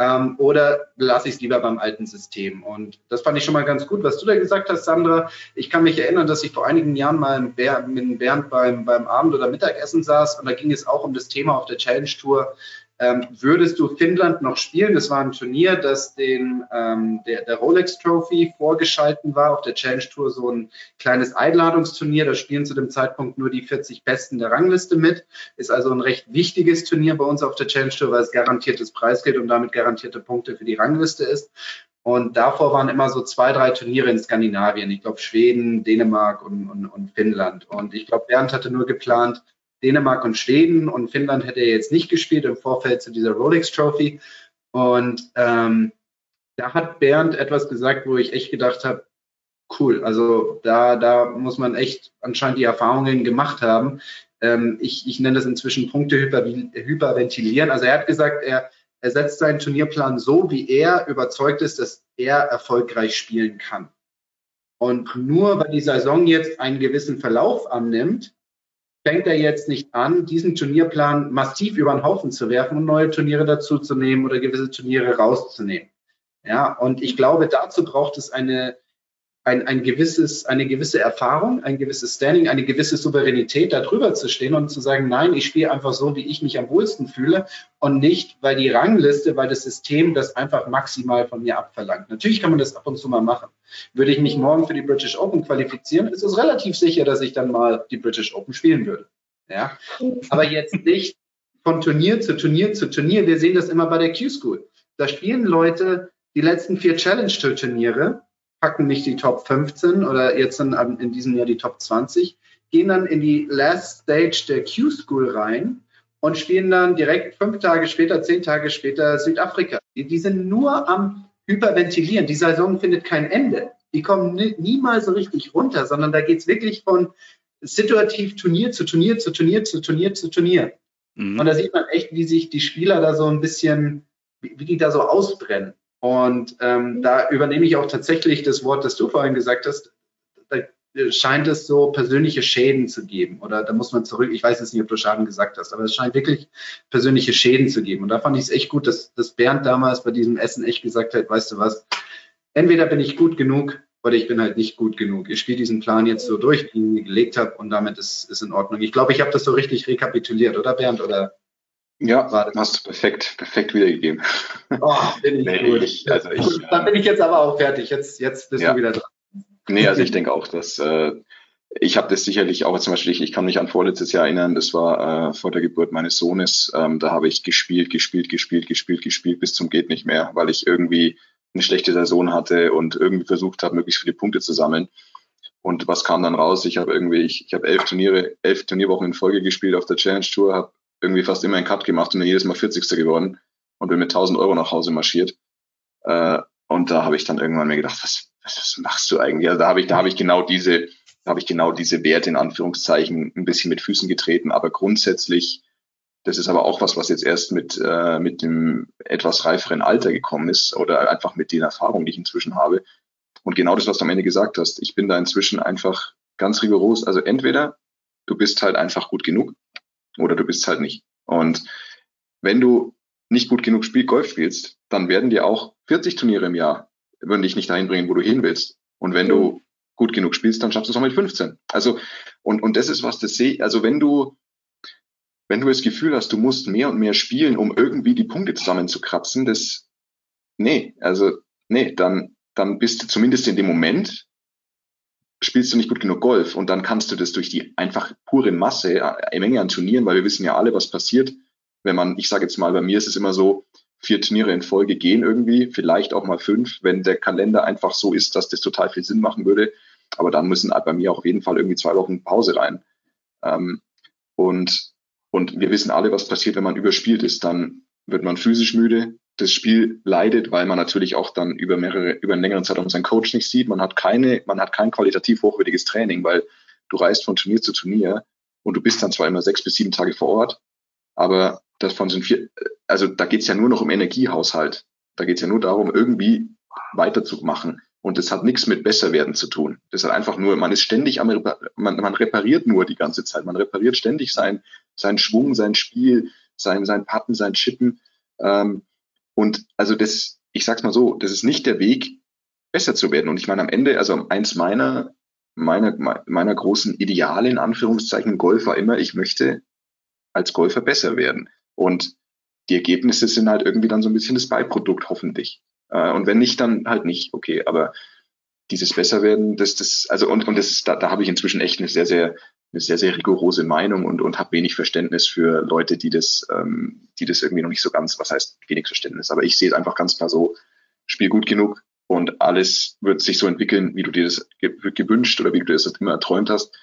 Ähm, oder lasse ich es lieber beim alten System? Und das fand ich schon mal ganz gut, was du da gesagt hast, Sandra. Ich kann mich erinnern, dass ich vor einigen Jahren mal mit Bernd beim, beim Abend- oder Mittagessen saß und da ging es auch um das Thema auf der Challenge Tour, ähm, würdest du Finnland noch spielen? Das war ein Turnier, das den, ähm, der, der Rolex Trophy vorgeschalten war, auf der Challenge Tour so ein kleines Einladungsturnier. Da spielen zu dem Zeitpunkt nur die 40 Besten der Rangliste mit. Ist also ein recht wichtiges Turnier bei uns auf der Challenge Tour, weil es garantiertes Preisgeld und damit garantierte Punkte für die Rangliste ist. Und davor waren immer so zwei, drei Turniere in Skandinavien. Ich glaube Schweden, Dänemark und, und, und Finnland. Und ich glaube, Bernd hatte nur geplant, Dänemark und Schweden und Finnland hätte er jetzt nicht gespielt im Vorfeld zu dieser Rolex Trophy. Und ähm, da hat Bernd etwas gesagt, wo ich echt gedacht habe, cool, also da, da muss man echt anscheinend die Erfahrungen gemacht haben. Ähm, ich, ich nenne das inzwischen Punkte hyper, hyperventilieren. Also er hat gesagt, er, er setzt seinen Turnierplan so, wie er überzeugt ist, dass er erfolgreich spielen kann. Und nur weil die Saison jetzt einen gewissen Verlauf annimmt, fängt er jetzt nicht an, diesen Turnierplan massiv über den Haufen zu werfen und neue Turniere dazuzunehmen oder gewisse Turniere rauszunehmen. Ja, und ich glaube, dazu braucht es eine ein, ein gewisses, eine gewisse Erfahrung, ein gewisses Standing, eine gewisse Souveränität, da drüber zu stehen und zu sagen, nein, ich spiele einfach so, wie ich mich am wohlsten fühle und nicht, weil die Rangliste, weil das System das einfach maximal von mir abverlangt. Natürlich kann man das ab und zu mal machen. Würde ich mich morgen für die British Open qualifizieren, ist es relativ sicher, dass ich dann mal die British Open spielen würde. Ja, aber jetzt nicht von Turnier zu Turnier zu Turnier. Wir sehen das immer bei der Q-School. Da spielen Leute die letzten vier Challenge-Turniere packen nicht die Top 15 oder jetzt in, in diesem Jahr die Top 20, gehen dann in die Last Stage der Q-School rein und spielen dann direkt fünf Tage später, zehn Tage später Südafrika. Die, die sind nur am Hyperventilieren. Die Saison findet kein Ende. Die kommen nie, niemals so richtig runter, sondern da geht's wirklich von situativ Turnier zu Turnier zu Turnier zu Turnier zu Turnier. Mhm. Und da sieht man echt, wie sich die Spieler da so ein bisschen, wie, wie die da so ausbrennen. Und ähm, da übernehme ich auch tatsächlich das Wort, das du vorhin gesagt hast. Da scheint es so persönliche Schäden zu geben. Oder da muss man zurück, ich weiß jetzt nicht, ob du Schaden gesagt hast, aber es scheint wirklich persönliche Schäden zu geben. Und da fand ich es echt gut, dass, dass Bernd damals bei diesem Essen echt gesagt hat, weißt du was, entweder bin ich gut genug oder ich bin halt nicht gut genug. Ich spiele diesen Plan jetzt so durch, den ich gelegt habe und damit ist, ist in Ordnung. Ich glaube, ich habe das so richtig rekapituliert, oder Bernd? Oder ja, war hast du perfekt, perfekt wiedergegeben. Oh, bin ich nee, gut. Ich, also ich, Dann bin ich jetzt aber auch fertig. Jetzt, jetzt bist ja. du wieder dran. Nee, also ich denke auch, dass äh, ich habe das sicherlich auch zum Beispiel, ich, ich kann mich an vorletztes Jahr erinnern, das war äh, vor der Geburt meines Sohnes, ähm, da habe ich gespielt, gespielt, gespielt, gespielt, gespielt bis zum geht nicht mehr, weil ich irgendwie eine schlechte Saison hatte und irgendwie versucht habe, möglichst viele Punkte zu sammeln. Und was kam dann raus? Ich habe irgendwie, ich, ich habe elf Turniere, elf Turnierwochen in Folge gespielt auf der Challenge Tour, habe irgendwie fast immer einen Cut gemacht und dann jedes Mal 40. geworden und bin mit 1000 Euro nach Hause marschiert. Äh, und da habe ich dann irgendwann mir gedacht, was, was, was machst du eigentlich? Also da habe ich, da habe ich genau diese, da habe ich genau diese Werte in Anführungszeichen ein bisschen mit Füßen getreten. Aber grundsätzlich, das ist aber auch was, was jetzt erst mit, äh, mit dem etwas reiferen Alter gekommen ist oder einfach mit den Erfahrungen, die ich inzwischen habe. Und genau das, was du am Ende gesagt hast, ich bin da inzwischen einfach ganz rigoros. Also entweder du bist halt einfach gut genug oder du bist halt nicht. Und wenn du nicht gut genug Spiel Golf spielst, dann werden dir auch 40 Turniere im Jahr, würden dich nicht dahin bringen, wo du hin willst. Und wenn du gut genug spielst, dann schaffst du es auch mit 15. Also, und, und das ist was, das sehe, also wenn du, wenn du das Gefühl hast, du musst mehr und mehr spielen, um irgendwie die Punkte zusammenzukratzen, das, nee, also, nee, dann, dann bist du zumindest in dem Moment spielst du nicht gut genug Golf und dann kannst du das durch die einfach pure Masse, äh, eine Menge an Turnieren, weil wir wissen ja alle, was passiert, wenn man, ich sage jetzt mal, bei mir ist es immer so, vier Turniere in Folge gehen irgendwie, vielleicht auch mal fünf, wenn der Kalender einfach so ist, dass das total viel Sinn machen würde. Aber dann müssen bei mir auch auf jeden Fall irgendwie zwei Wochen Pause rein. Ähm, und, und wir wissen alle, was passiert, wenn man überspielt ist. Dann wird man physisch müde, das Spiel leidet, weil man natürlich auch dann über mehrere, über einen längeren Zeitraum seinen Coach nicht sieht. Man hat keine, man hat kein qualitativ hochwertiges Training, weil du reist von Turnier zu Turnier und du bist dann zwar immer sechs bis sieben Tage vor Ort, aber davon sind vier, also da geht's ja nur noch um Energiehaushalt. Da geht's ja nur darum, irgendwie weiterzumachen. Und das hat nichts mit Besserwerden zu tun. Das hat einfach nur, man ist ständig am, man, man repariert nur die ganze Zeit. Man repariert ständig sein, sein Schwung, sein Spiel, sein, sein Patten, sein Chippen. Ähm, und also das, ich sag's mal so, das ist nicht der Weg, besser zu werden. Und ich meine, am Ende, also eins meiner, meiner, meiner großen Ideale in Anführungszeichen Golf war immer, ich möchte als Golfer besser werden. Und die Ergebnisse sind halt irgendwie dann so ein bisschen das Beiprodukt, hoffentlich. Äh, und wenn nicht, dann halt nicht. Okay, aber dieses Besserwerden, das, das, also und, und das, da, da habe ich inzwischen echt eine sehr, sehr eine sehr, sehr rigorose Meinung und, und habe wenig Verständnis für Leute, die das, ähm, die das irgendwie noch nicht so ganz, was heißt wenig Verständnis, aber ich sehe es einfach ganz klar so, spiel gut genug und alles wird sich so entwickeln, wie du dir das gewünscht oder wie du dir das immer erträumt hast.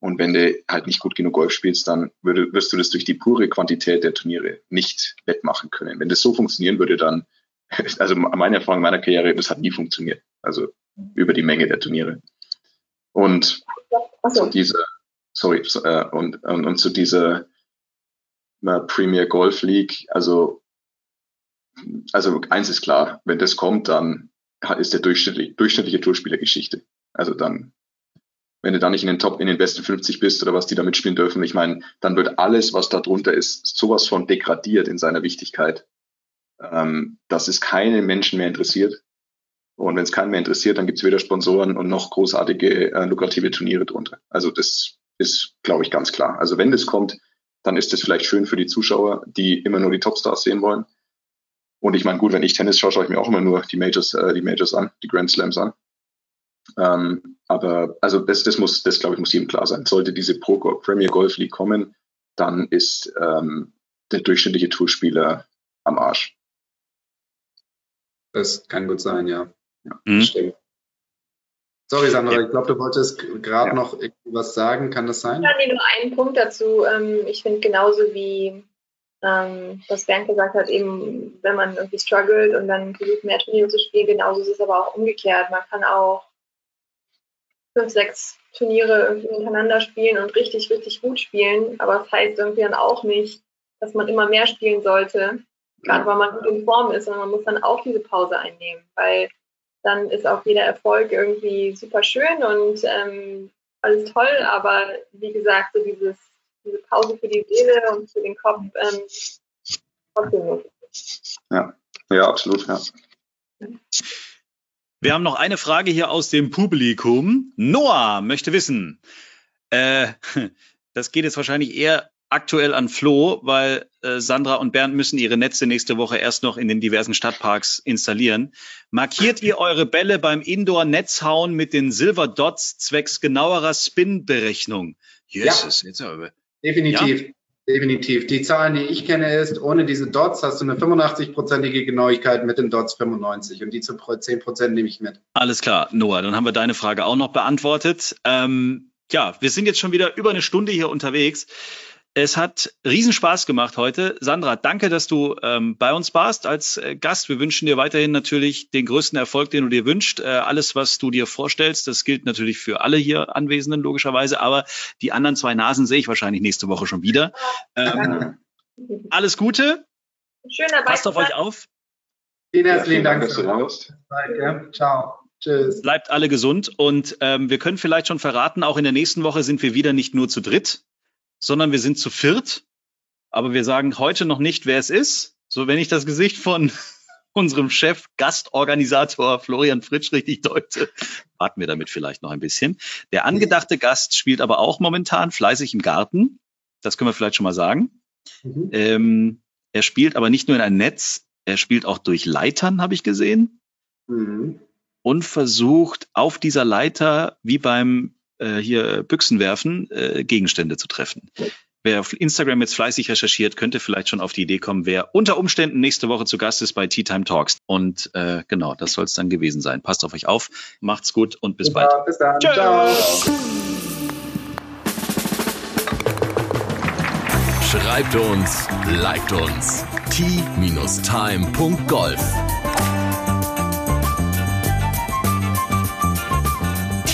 Und wenn du halt nicht gut genug Golf spielst, dann würde, wirst du das durch die pure Quantität der Turniere nicht wettmachen können. Wenn das so funktionieren würde, dann, also meine Erfahrung in meiner Karriere, das hat nie funktioniert. Also über die Menge der Turniere. Und so. diese, sorry, äh, und, und, und zu dieser äh, Premier Golf League, also, also eins ist klar, wenn das kommt, dann ist der durchschnittliche, durchschnittliche Tourspieler Geschichte. Also dann, wenn du da nicht in den Top, in den besten 50 bist oder was die da mitspielen dürfen, ich meine, dann wird alles, was da drunter ist, sowas von degradiert in seiner Wichtigkeit, ähm, dass es keine Menschen mehr interessiert. Und wenn es keinen mehr interessiert, dann gibt es weder Sponsoren und noch großartige, äh, lukrative Turniere drunter. Also das ist, glaube ich, ganz klar. Also wenn das kommt, dann ist das vielleicht schön für die Zuschauer, die immer nur die Topstars sehen wollen. Und ich meine, gut, wenn ich Tennis schaue, schaue ich mir auch immer nur die Majors, äh, die Majors an, die Grand Slams an. Ähm, aber also das, das muss, das glaube ich, muss jedem klar sein. Sollte diese Pro Premier Golf League kommen, dann ist ähm, der durchschnittliche Tourspieler am Arsch. Das kann gut sein, ja. ja mhm. Stimmt. Sorry, Sandra, ich glaube, du wolltest gerade ja. noch was sagen. Kann das sein? Ja, nee, nur einen Punkt dazu. Ähm, ich finde genauso wie ähm, was Bernd gesagt hat, eben, wenn man irgendwie struggelt und dann versucht, mehr Turniere zu spielen, genauso ist es aber auch umgekehrt. Man kann auch fünf, sechs Turniere irgendwie hintereinander spielen und richtig, richtig gut spielen, aber das heißt irgendwie dann auch nicht, dass man immer mehr spielen sollte, gerade weil man gut in Form ist, sondern man muss dann auch diese Pause einnehmen, weil dann ist auch jeder Erfolg irgendwie super schön und ähm, alles toll, aber wie gesagt, so dieses diese Pause für die Seele und für den Kopf ähm, trotzdem Ja, ja, absolut, ja. Wir haben noch eine Frage hier aus dem Publikum. Noah möchte wissen, äh, das geht jetzt wahrscheinlich eher aktuell an Flo, weil äh, Sandra und Bernd müssen ihre Netze nächste Woche erst noch in den diversen Stadtparks installieren. Markiert ihr eure Bälle beim Indoor-Netzhauen mit den Silver Dots zwecks genauerer Spin-Berechnung? Jesus, ja. jetzt aber. Definitiv. Ja? Definitiv. Die Zahlen, die ich kenne, ist, ohne diese Dots hast du eine 85-prozentige Genauigkeit, mit den Dots 95 und die zu 10 Prozent nehme ich mit. Alles klar, Noah, dann haben wir deine Frage auch noch beantwortet. Ähm, ja, wir sind jetzt schon wieder über eine Stunde hier unterwegs. Es hat riesen Spaß gemacht heute. Sandra, danke, dass du ähm, bei uns warst als äh, Gast. Wir wünschen dir weiterhin natürlich den größten Erfolg, den du dir wünschst. Äh, alles, was du dir vorstellst, das gilt natürlich für alle hier Anwesenden logischerweise. Aber die anderen zwei Nasen sehe ich wahrscheinlich nächste Woche schon wieder. Ähm, alles Gute. Schön dabei. Passt auf euch auf. Vielen herzlichen Dank, dass du raus. Ciao. Tschüss. Bleibt alle gesund und ähm, wir können vielleicht schon verraten, auch in der nächsten Woche sind wir wieder nicht nur zu dritt, sondern wir sind zu viert. Aber wir sagen heute noch nicht, wer es ist. So, wenn ich das Gesicht von unserem Chef, Gastorganisator Florian Fritsch richtig deute, warten wir damit vielleicht noch ein bisschen. Der angedachte Gast spielt aber auch momentan fleißig im Garten. Das können wir vielleicht schon mal sagen. Mhm. Ähm, er spielt aber nicht nur in ein Netz, er spielt auch durch Leitern, habe ich gesehen. Mhm. Und versucht auf dieser Leiter, wie beim äh, hier Büchsen werfen, äh, Gegenstände zu treffen. Wer auf Instagram jetzt fleißig recherchiert, könnte vielleicht schon auf die Idee kommen, wer unter Umständen nächste Woche zu Gast ist bei Tea Time Talks. Und äh, genau, das soll es dann gewesen sein. Passt auf euch auf, macht's gut und bis bald. Bis dann. Tschüss. Ciao. Schreibt uns, liked uns. t-time.golf